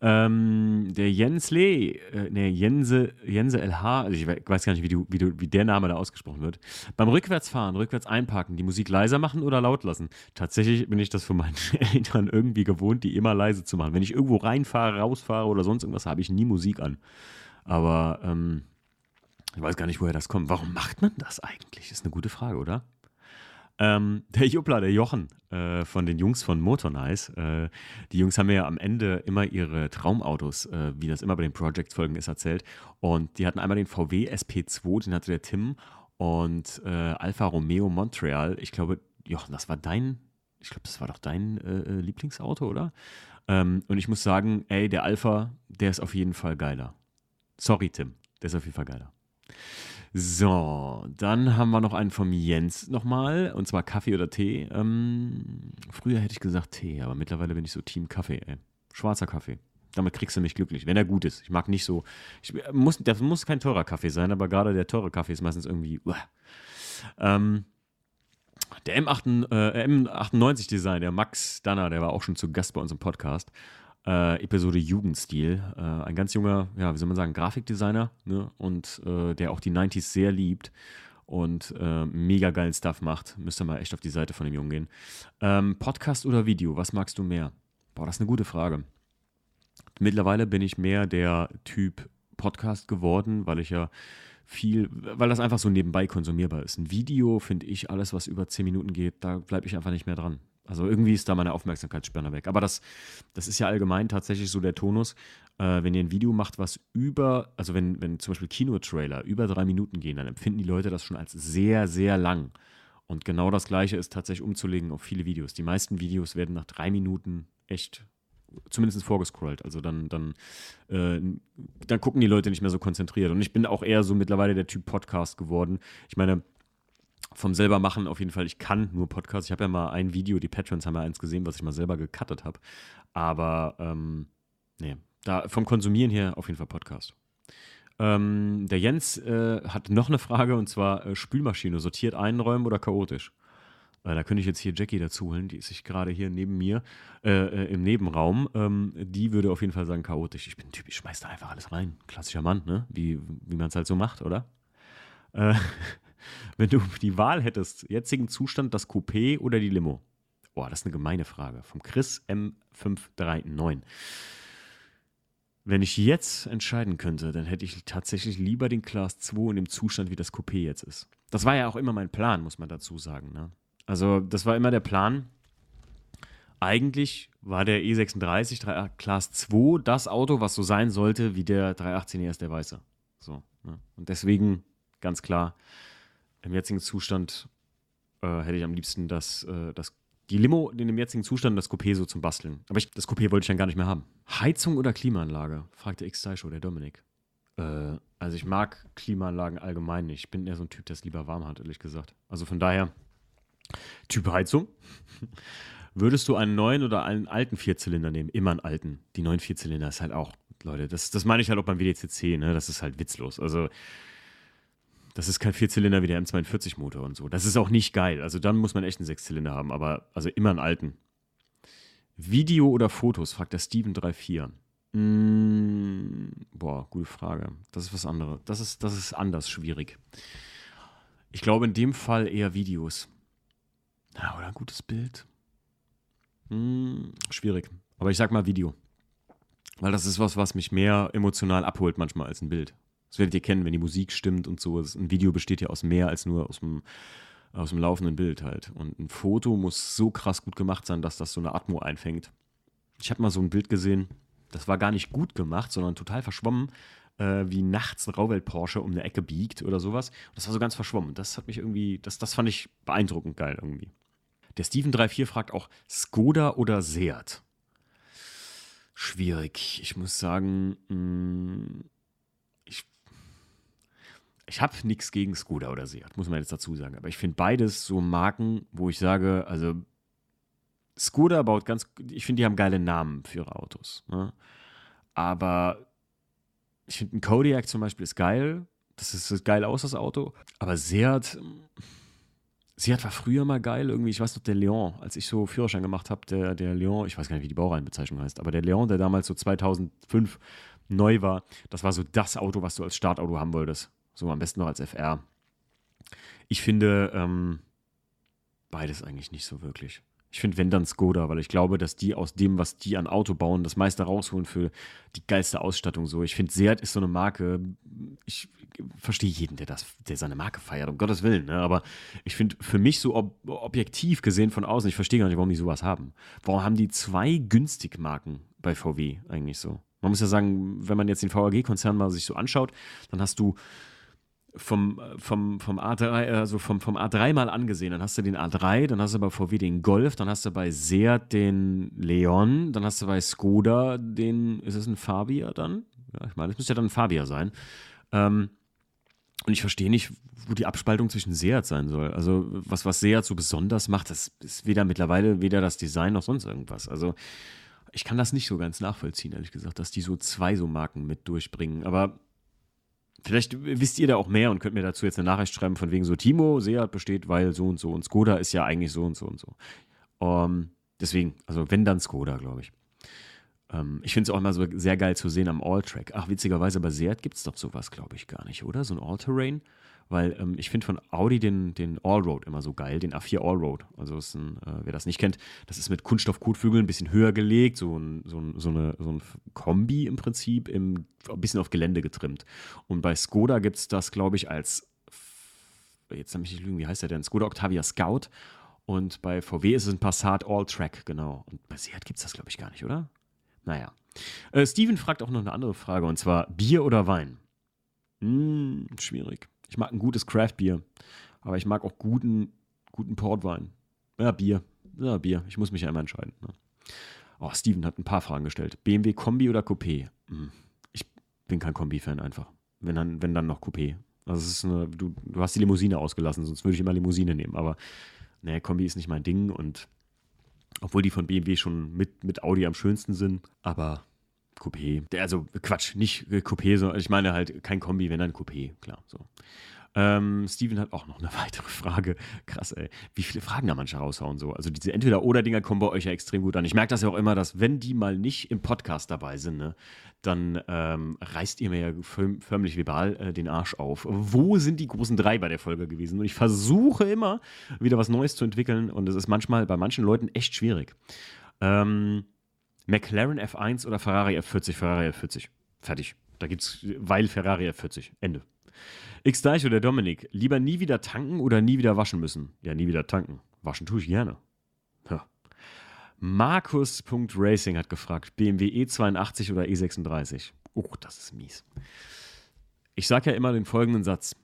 Ähm, der Jens Lee, äh, ne, Jense, Jense LH, also ich weiß gar nicht, wie, du, wie, du, wie der Name da ausgesprochen wird. Beim Rückwärtsfahren, rückwärts einparken, die Musik leiser machen oder laut lassen? Tatsächlich bin ich das von meinen Eltern irgendwie gewohnt, die immer leise zu machen. Wenn ich irgendwo reinfahre, rausfahre oder sonst irgendwas, habe ich nie Musik an. Aber ähm, ich weiß gar nicht, woher das kommt. Warum macht man das eigentlich? Ist eine gute Frage, oder? Ähm, der Juppla, der Jochen äh, von den Jungs von Motornice. Äh, die Jungs haben mir ja am Ende immer ihre Traumautos, äh, wie das immer bei den Project-Folgen ist, erzählt. Und die hatten einmal den VW SP2, den hatte der Tim und äh, Alfa Romeo Montreal. Ich glaube, Jochen, das war dein, ich glaube, das war doch dein äh, äh, Lieblingsauto, oder? Ähm, und ich muss sagen, ey, der Alfa, der ist auf jeden Fall geiler. Sorry, Tim. Der ist auf jeden Fall geiler. So, dann haben wir noch einen vom Jens nochmal, und zwar Kaffee oder Tee. Ähm, früher hätte ich gesagt Tee, aber mittlerweile bin ich so Team Kaffee, ey. Schwarzer Kaffee. Damit kriegst du mich glücklich, wenn er gut ist. Ich mag nicht so. Ich äh, muss, das muss kein teurer Kaffee sein, aber gerade der teure Kaffee ist meistens irgendwie. Uh. Ähm, der M8, äh, M98-Design, der Max Danner, der war auch schon zu Gast bei uns im Podcast äh, Episode Jugendstil. Äh, ein ganz junger, ja, wie soll man sagen, Grafikdesigner ne? und äh, der auch die 90s sehr liebt und äh, mega geilen Stuff macht. Müsste mal echt auf die Seite von dem Jungen gehen. Ähm, Podcast oder Video, was magst du mehr? Boah, das ist eine gute Frage. Mittlerweile bin ich mehr der Typ Podcast geworden, weil ich ja viel, weil das einfach so nebenbei konsumierbar ist. Ein Video finde ich alles, was über 10 Minuten geht, da bleibe ich einfach nicht mehr dran. Also irgendwie ist da meine Aufmerksamkeitsspanne weg. Aber das, das ist ja allgemein tatsächlich so der Tonus. Äh, wenn ihr ein Video macht, was über, also wenn, wenn zum Beispiel Kinotrailer über drei Minuten gehen, dann empfinden die Leute das schon als sehr, sehr lang. Und genau das Gleiche ist tatsächlich umzulegen auf viele Videos. Die meisten Videos werden nach drei Minuten echt zumindest vorgescrollt. Also dann, dann, äh, dann gucken die Leute nicht mehr so konzentriert. Und ich bin auch eher so mittlerweile der Typ Podcast geworden. Ich meine, vom selber machen auf jeden Fall, ich kann nur Podcasts. Ich habe ja mal ein Video, die Patrons haben ja eins gesehen, was ich mal selber gecuttet habe. Aber ähm, nee, da vom Konsumieren her auf jeden Fall Podcast. Ähm, der Jens äh, hat noch eine Frage und zwar äh, Spülmaschine, sortiert einräumen oder chaotisch? Äh, da könnte ich jetzt hier Jackie dazu holen, die ist sich gerade hier neben mir äh, äh im Nebenraum. Ähm, die würde auf jeden Fall sagen chaotisch. Ich bin typisch, schmeiß da einfach alles rein. Klassischer Mann, ne? Wie, wie man es halt so macht, oder? Äh, wenn du die Wahl hättest, jetzigen Zustand, das Coupé oder die Limo? Boah, das ist eine gemeine Frage. Vom Chris M539. Wenn ich jetzt entscheiden könnte, dann hätte ich tatsächlich lieber den Class 2 in dem Zustand, wie das Coupé jetzt ist. Das war ja auch immer mein Plan, muss man dazu sagen. Ne? Also, das war immer der Plan. Eigentlich war der E36 3, ah, Class 2 das Auto, was so sein sollte wie der 318 ES der Weiße. So, ne? Und deswegen ganz klar im jetzigen Zustand äh, hätte ich am liebsten das, äh, das, die Limo in dem jetzigen Zustand das Coupé so zum Basteln. Aber ich, das Coupé wollte ich dann gar nicht mehr haben. Heizung oder Klimaanlage? fragte x show der Dominik. Äh, also ich mag Klimaanlagen allgemein nicht. Ich bin eher so ein Typ, der es lieber warm hat, ehrlich gesagt. Also von daher, Typ Heizung. Würdest du einen neuen oder einen alten Vierzylinder nehmen? Immer einen alten. Die neuen Vierzylinder ist halt auch, Leute, das, das meine ich halt auch beim WDCC, ne? Das ist halt witzlos. Also das ist kein Vierzylinder wie der M42-Motor und so. Das ist auch nicht geil. Also dann muss man echt einen Sechszylinder haben, aber also immer einen alten. Video oder Fotos, fragt der Steven34. Mm, boah, gute Frage. Das ist was anderes. Das ist, das ist anders schwierig. Ich glaube in dem Fall eher Videos. Ja, oder ein gutes Bild. Mm, schwierig. Aber ich sag mal Video. Weil das ist was, was mich mehr emotional abholt manchmal als ein Bild. Das werdet ihr kennen, wenn die Musik stimmt und so. Ein Video besteht ja aus mehr als nur aus dem, aus dem laufenden Bild halt. Und ein Foto muss so krass gut gemacht sein, dass das so eine Atmo einfängt. Ich habe mal so ein Bild gesehen, das war gar nicht gut gemacht, sondern total verschwommen, äh, wie nachts ein Rauwelt-Porsche um eine Ecke biegt oder sowas. Und das war so ganz verschwommen. Das hat mich irgendwie, das, das fand ich beeindruckend geil irgendwie. Der Steven34 fragt auch, Skoda oder Seat? Schwierig. Ich muss sagen, mh, mm, ich habe nichts gegen Skoda oder Seat, muss man jetzt dazu sagen. Aber ich finde beides so Marken, wo ich sage, also Skoda baut ganz, ich finde, die haben geile Namen für ihre Autos. Ne? Aber ich finde, ein Kodiak zum Beispiel ist geil. Das ist geil aus, das Auto. Aber Seat, Seat war früher mal geil irgendwie. Ich weiß noch, der Leon, als ich so Führerschein gemacht habe, der, der Leon, ich weiß gar nicht, wie die Baureihenbezeichnung heißt, aber der Leon, der damals so 2005 neu war, das war so das Auto, was du als Startauto haben wolltest. So am besten noch als FR. Ich finde ähm, beides eigentlich nicht so wirklich. Ich finde, wenn dann Skoda, weil ich glaube, dass die aus dem, was die an Auto bauen, das meiste rausholen für die geilste Ausstattung. So, ich finde, Seat ist so eine Marke. Ich verstehe jeden, der das, der seine Marke feiert, um Gottes Willen. Ne? Aber ich finde, für mich so ob, objektiv gesehen von außen, ich verstehe gar nicht, warum die sowas haben. Warum haben die zwei günstig Marken bei VW eigentlich so? Man muss ja sagen, wenn man jetzt den VAG-Konzern mal sich so anschaut, dann hast du äh, vom, vom, vom A3, also vom, vom A3 mal angesehen. Dann hast du den A3, dann hast du bei VW den Golf, dann hast du bei Seat den Leon, dann hast du bei Skoda den, ist es ein Fabia dann? Ja, ich meine, es müsste ja dann ein Fabia sein. Ähm, und ich verstehe nicht, wo die Abspaltung zwischen Seat sein soll. Also, was, was Seat so besonders macht, das ist weder mittlerweile weder das Design noch sonst irgendwas. Also, ich kann das nicht so ganz nachvollziehen, ehrlich gesagt, dass die so zwei so Marken mit durchbringen. Aber Vielleicht wisst ihr da auch mehr und könnt mir dazu jetzt eine Nachricht schreiben, von wegen so Timo, Seat besteht, weil so und so und Skoda ist ja eigentlich so und so und so. Um, ähm, deswegen, also wenn dann Skoda, glaube ich. Um, ähm, ich finde es auch immer so sehr geil zu sehen am Alltrack. Ach, witzigerweise, bei Seat gibt es doch sowas, glaube ich, gar nicht, oder? So ein Allterrain? terrain weil ähm, ich finde von Audi den, den Allroad immer so geil, den A4 Allroad. Also ist ein, äh, wer das nicht kennt, das ist mit Kunststoffkotflügeln ein bisschen höher gelegt, so ein, so, ein, so, eine, so ein Kombi im Prinzip, im, ein bisschen auf Gelände getrimmt. Und bei Skoda gibt es das, glaube ich, als, jetzt habe ich nicht lügen, wie heißt der denn? Skoda Octavia Scout. Und bei VW ist es ein Passat All-Track, genau. Und bei Seat gibt es das, glaube ich, gar nicht, oder? Naja. Äh, Steven fragt auch noch eine andere Frage, und zwar Bier oder Wein? Hm, schwierig. Ich mag ein gutes Craft-Bier, aber ich mag auch guten, guten Portwein. Ja, Bier. Ja, Bier. Ich muss mich ja immer entscheiden. Ne? Oh, Steven hat ein paar Fragen gestellt. BMW Kombi oder Coupé? Hm. Ich bin kein Kombi-Fan einfach. Wenn dann, wenn dann noch Coupé. Also ist eine, du, du hast die Limousine ausgelassen, sonst würde ich immer Limousine nehmen. Aber nee, Kombi ist nicht mein Ding und obwohl die von BMW schon mit, mit Audi am schönsten sind, aber Coupé. Also Quatsch, nicht äh, Coupé, sondern ich meine halt kein Kombi, wenn dann Coupé, klar. So. Ähm, Steven hat auch noch eine weitere Frage. Krass, ey. Wie viele Fragen da manche raushauen so? Also diese Entweder-Oder-Dinger kommen bei euch ja extrem gut an. Ich merke das ja auch immer, dass wenn die mal nicht im Podcast dabei sind, ne, dann ähm, reißt ihr mir ja förm förmlich verbal äh, den Arsch auf. Wo sind die großen drei bei der Folge gewesen? Und ich versuche immer, wieder was Neues zu entwickeln und es ist manchmal bei manchen Leuten echt schwierig. Ähm, McLaren F1 oder Ferrari F40, Ferrari F40. Fertig. Da gibt es, weil Ferrari F40. Ende. X Deich oder Dominik, lieber nie wieder tanken oder nie wieder waschen müssen. Ja, nie wieder tanken. Waschen tue ich gerne. Ja. Markus.racing hat gefragt, BMW E82 oder E36? Oh, das ist mies. Ich sage ja immer den folgenden Satz.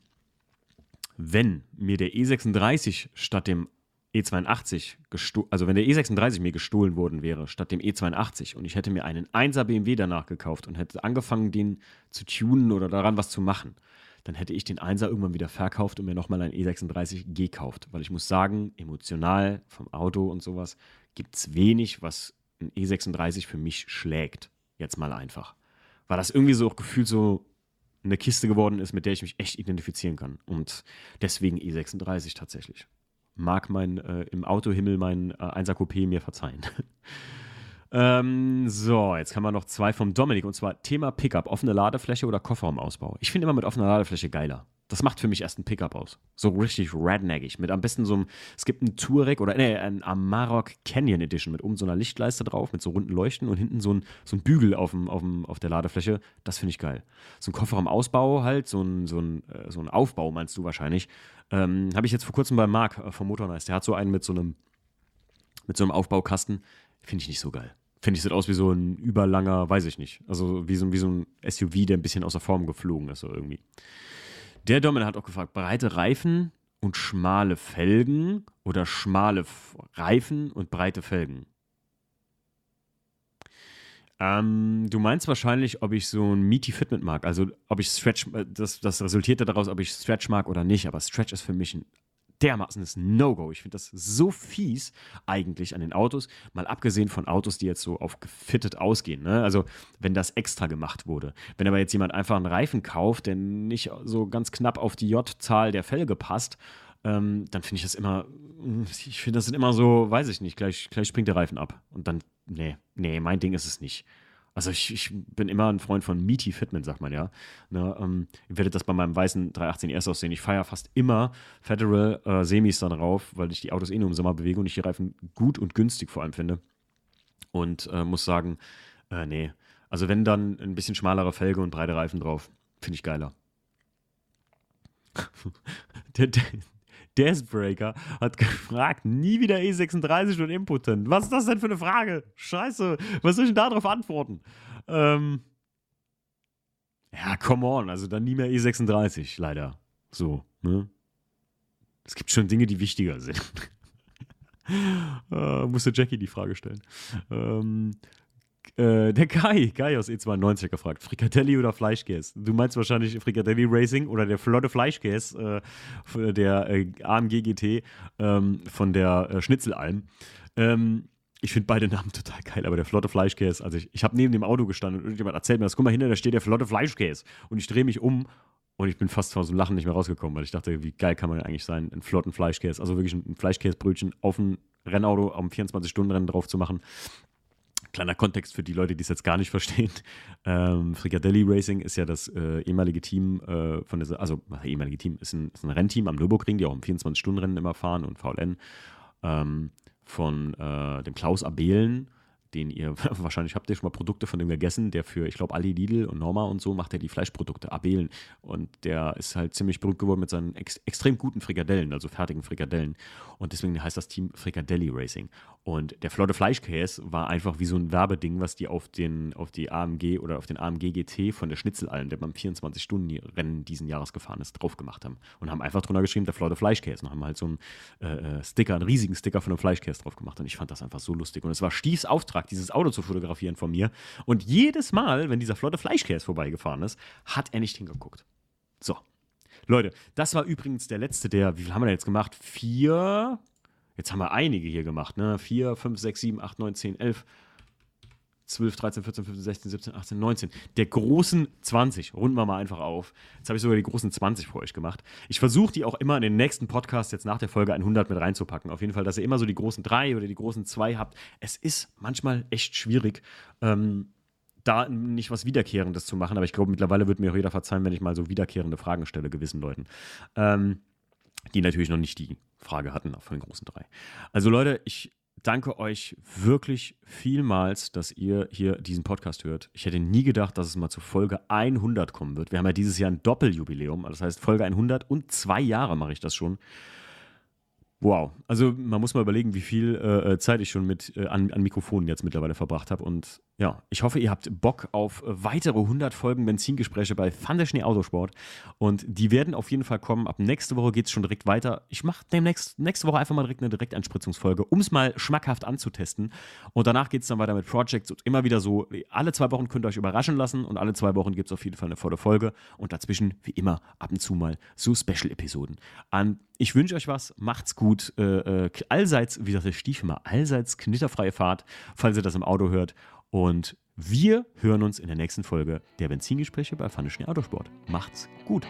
Wenn mir der E36 statt dem E82 gestohlen, also wenn der E36 mir gestohlen worden wäre, statt dem E82 und ich hätte mir einen 1er BMW danach gekauft und hätte angefangen, den zu tunen oder daran was zu machen, dann hätte ich den 1er irgendwann wieder verkauft und mir nochmal einen E36 gekauft. Weil ich muss sagen, emotional vom Auto und sowas gibt es wenig, was ein E36 für mich schlägt. Jetzt mal einfach. Weil das irgendwie so auch gefühlt so eine Kiste geworden ist, mit der ich mich echt identifizieren kann. Und deswegen E36 tatsächlich mag mein äh, im Autohimmel mein äh, 1 Coupé mir verzeihen. ähm, so, jetzt haben wir noch zwei vom Dominik und zwar Thema Pickup, offene Ladefläche oder Kofferraumausbau. Ich finde immer mit offener Ladefläche geiler. Das macht für mich erst ein Pickup aus. So richtig redneckig. Mit am besten so einem, es gibt einen Touareg oder nee, ein Amarok Canyon Edition mit oben so einer Lichtleiste drauf, mit so runden Leuchten und hinten so ein, so ein Bügel auf, dem, auf, dem, auf der Ladefläche. Das finde ich geil. So ein Kofferraumausbau halt, so ein, so ein, äh, so ein Aufbau meinst du wahrscheinlich. Ähm, Habe ich jetzt vor kurzem bei Marc äh, vom Motornice. Der hat so einen mit so einem, mit so einem Aufbaukasten. Finde ich nicht so geil finde ich, sieht aus wie so ein überlanger, weiß ich nicht. Also wie so, wie so ein SUV, der ein bisschen außer Form geflogen ist, so irgendwie. Der Domin hat auch gefragt, breite Reifen und schmale Felgen oder schmale Reifen und breite Felgen? Ähm, du meinst wahrscheinlich, ob ich so ein Meaty Fitment mag, also ob ich Stretch, äh, das, das resultiert daraus, ob ich Stretch mag oder nicht, aber Stretch ist für mich ein dermaßen das No-Go. Ich finde das so fies eigentlich an den Autos, mal abgesehen von Autos, die jetzt so auf gefittet ausgehen. Ne? Also wenn das extra gemacht wurde. Wenn aber jetzt jemand einfach einen Reifen kauft, der nicht so ganz knapp auf die J-Zahl der Felge passt, ähm, dann finde ich das immer, hm, ich finde das sind immer so, weiß ich nicht, gleich, gleich springt der Reifen ab. Und dann, nee, nee, mein Ding ist es nicht. Also ich, ich, bin immer ein Freund von Meaty Fitment, sagt man ja. Ne, ähm, ihr werdet das bei meinem weißen 318 erst aussehen. Ich feiere fast immer Federal äh, Semis dann rauf, weil ich die Autos eh nur im Sommer bewege und ich die Reifen gut und günstig vor allem finde. Und äh, muss sagen, äh, nee. Also wenn dann ein bisschen schmalere Felge und breite Reifen drauf, finde ich geiler. der, der, Deathbreaker hat gefragt, nie wieder E36 und impotent. Was ist das denn für eine Frage? Scheiße, was soll ich denn darauf antworten? Ähm, ja, come on, also dann nie mehr E36, leider. So, ne? Es gibt schon Dinge, die wichtiger sind. äh, musste Jackie die Frage stellen. Ähm, äh, der Kai, Kai aus E92 gefragt, Frikadelli oder Fleischkäse? Du meinst wahrscheinlich Frikadelli Racing oder der flotte Fleischkäse äh, der äh, AMG GT ähm, von der äh, Schnitzelalm. Ähm, ich finde beide Namen total geil, aber der flotte Fleischkäse, also ich, ich habe neben dem Auto gestanden und irgendjemand erzählt mir das, guck mal hinter, da steht der flotte Fleischkäse. Und ich drehe mich um und ich bin fast vor so einem Lachen nicht mehr rausgekommen, weil ich dachte, wie geil kann man eigentlich sein, einen flotten Fleischkäse, also wirklich ein Fleischkäsebrötchen auf ein Rennauto am 24-Stunden-Rennen drauf zu machen kleiner Kontext für die Leute, die es jetzt gar nicht verstehen. Ähm, Frigadelli Racing ist ja das äh, ehemalige Team äh, von dieser, also äh, ehemalige Team ist ein, ist ein, Rennteam am Nürburgring, die auch im 24-Stunden-Rennen immer fahren und VLN ähm, von äh, dem Klaus Abelen den ihr wahrscheinlich habt ihr schon mal Produkte von dem gegessen, der für, ich glaube, Ali Lidl und Norma und so macht er die Fleischprodukte, Abelen. Und der ist halt ziemlich berühmt geworden mit seinen ex extrem guten Frikadellen, also fertigen Frikadellen. Und deswegen heißt das Team Frikadelli Racing. Und der Flotte Fleischkäse war einfach wie so ein Werbeding, was die auf den auf die AMG oder auf den AMG GT von der Schnitzelalm, der beim 24-Stunden-Rennen diesen Jahres gefahren ist, drauf gemacht haben. Und haben einfach drunter geschrieben, der Flotte Fleischkäse. Und haben halt so einen äh, äh Sticker, einen riesigen Sticker von einem Fleischkäse drauf gemacht. Und ich fand das einfach so lustig. Und es war Stiefs Auftrag Auftrag, dieses Auto zu fotografieren von mir. Und jedes Mal, wenn dieser flotte Fleischkäse vorbeigefahren ist, hat er nicht hingeguckt. So. Leute, das war übrigens der letzte der, wie viel haben wir denn jetzt gemacht? Vier. Jetzt haben wir einige hier gemacht, ne? Vier, fünf, sechs, sieben, acht, neun, zehn, elf. 12, 13, 14, 15, 16, 17, 18, 19, der großen 20. Runden wir mal einfach auf. Jetzt habe ich sogar die großen 20 für euch gemacht. Ich versuche die auch immer in den nächsten Podcast jetzt nach der Folge 100 mit reinzupacken. Auf jeden Fall, dass ihr immer so die großen 3 oder die großen 2 habt. Es ist manchmal echt schwierig, ähm, da nicht was Wiederkehrendes zu machen. Aber ich glaube, mittlerweile wird mir auch jeder verzeihen, wenn ich mal so wiederkehrende Fragen stelle gewissen Leuten. Ähm, die natürlich noch nicht die Frage hatten von den großen drei. Also Leute, ich danke euch wirklich vielmals, dass ihr hier diesen Podcast hört. Ich hätte nie gedacht, dass es mal zu Folge 100 kommen wird. Wir haben ja dieses Jahr ein Doppeljubiläum, also das heißt Folge 100 und zwei Jahre mache ich das schon. Wow, also man muss mal überlegen, wie viel äh, äh Zeit ich schon mit äh, an, an Mikrofonen jetzt mittlerweile verbracht habe und ja, ich hoffe, ihr habt Bock auf äh, weitere 100 Folgen Benzingespräche bei Thunderschnee Autosport. Und die werden auf jeden Fall kommen. Ab nächste Woche geht es schon direkt weiter. Ich mache demnächst nächste Woche einfach mal direkt eine Direktanspritzungsfolge, um es mal schmackhaft anzutesten. Und danach geht es dann weiter mit Projects und immer wieder so. Alle zwei Wochen könnt ihr euch überraschen lassen und alle zwei Wochen gibt es auf jeden Fall eine volle Folge. Und dazwischen, wie immer, ab und zu mal so Special-Episoden. An ich wünsche euch was, macht's gut. Äh, äh allseits, wie sagt der Stiefel mal, allseits knitterfreie Fahrt, falls ihr das im Auto hört. Und wir hören uns in der nächsten Folge der Benzingespräche bei Pfannischen Autosport. Macht's gut!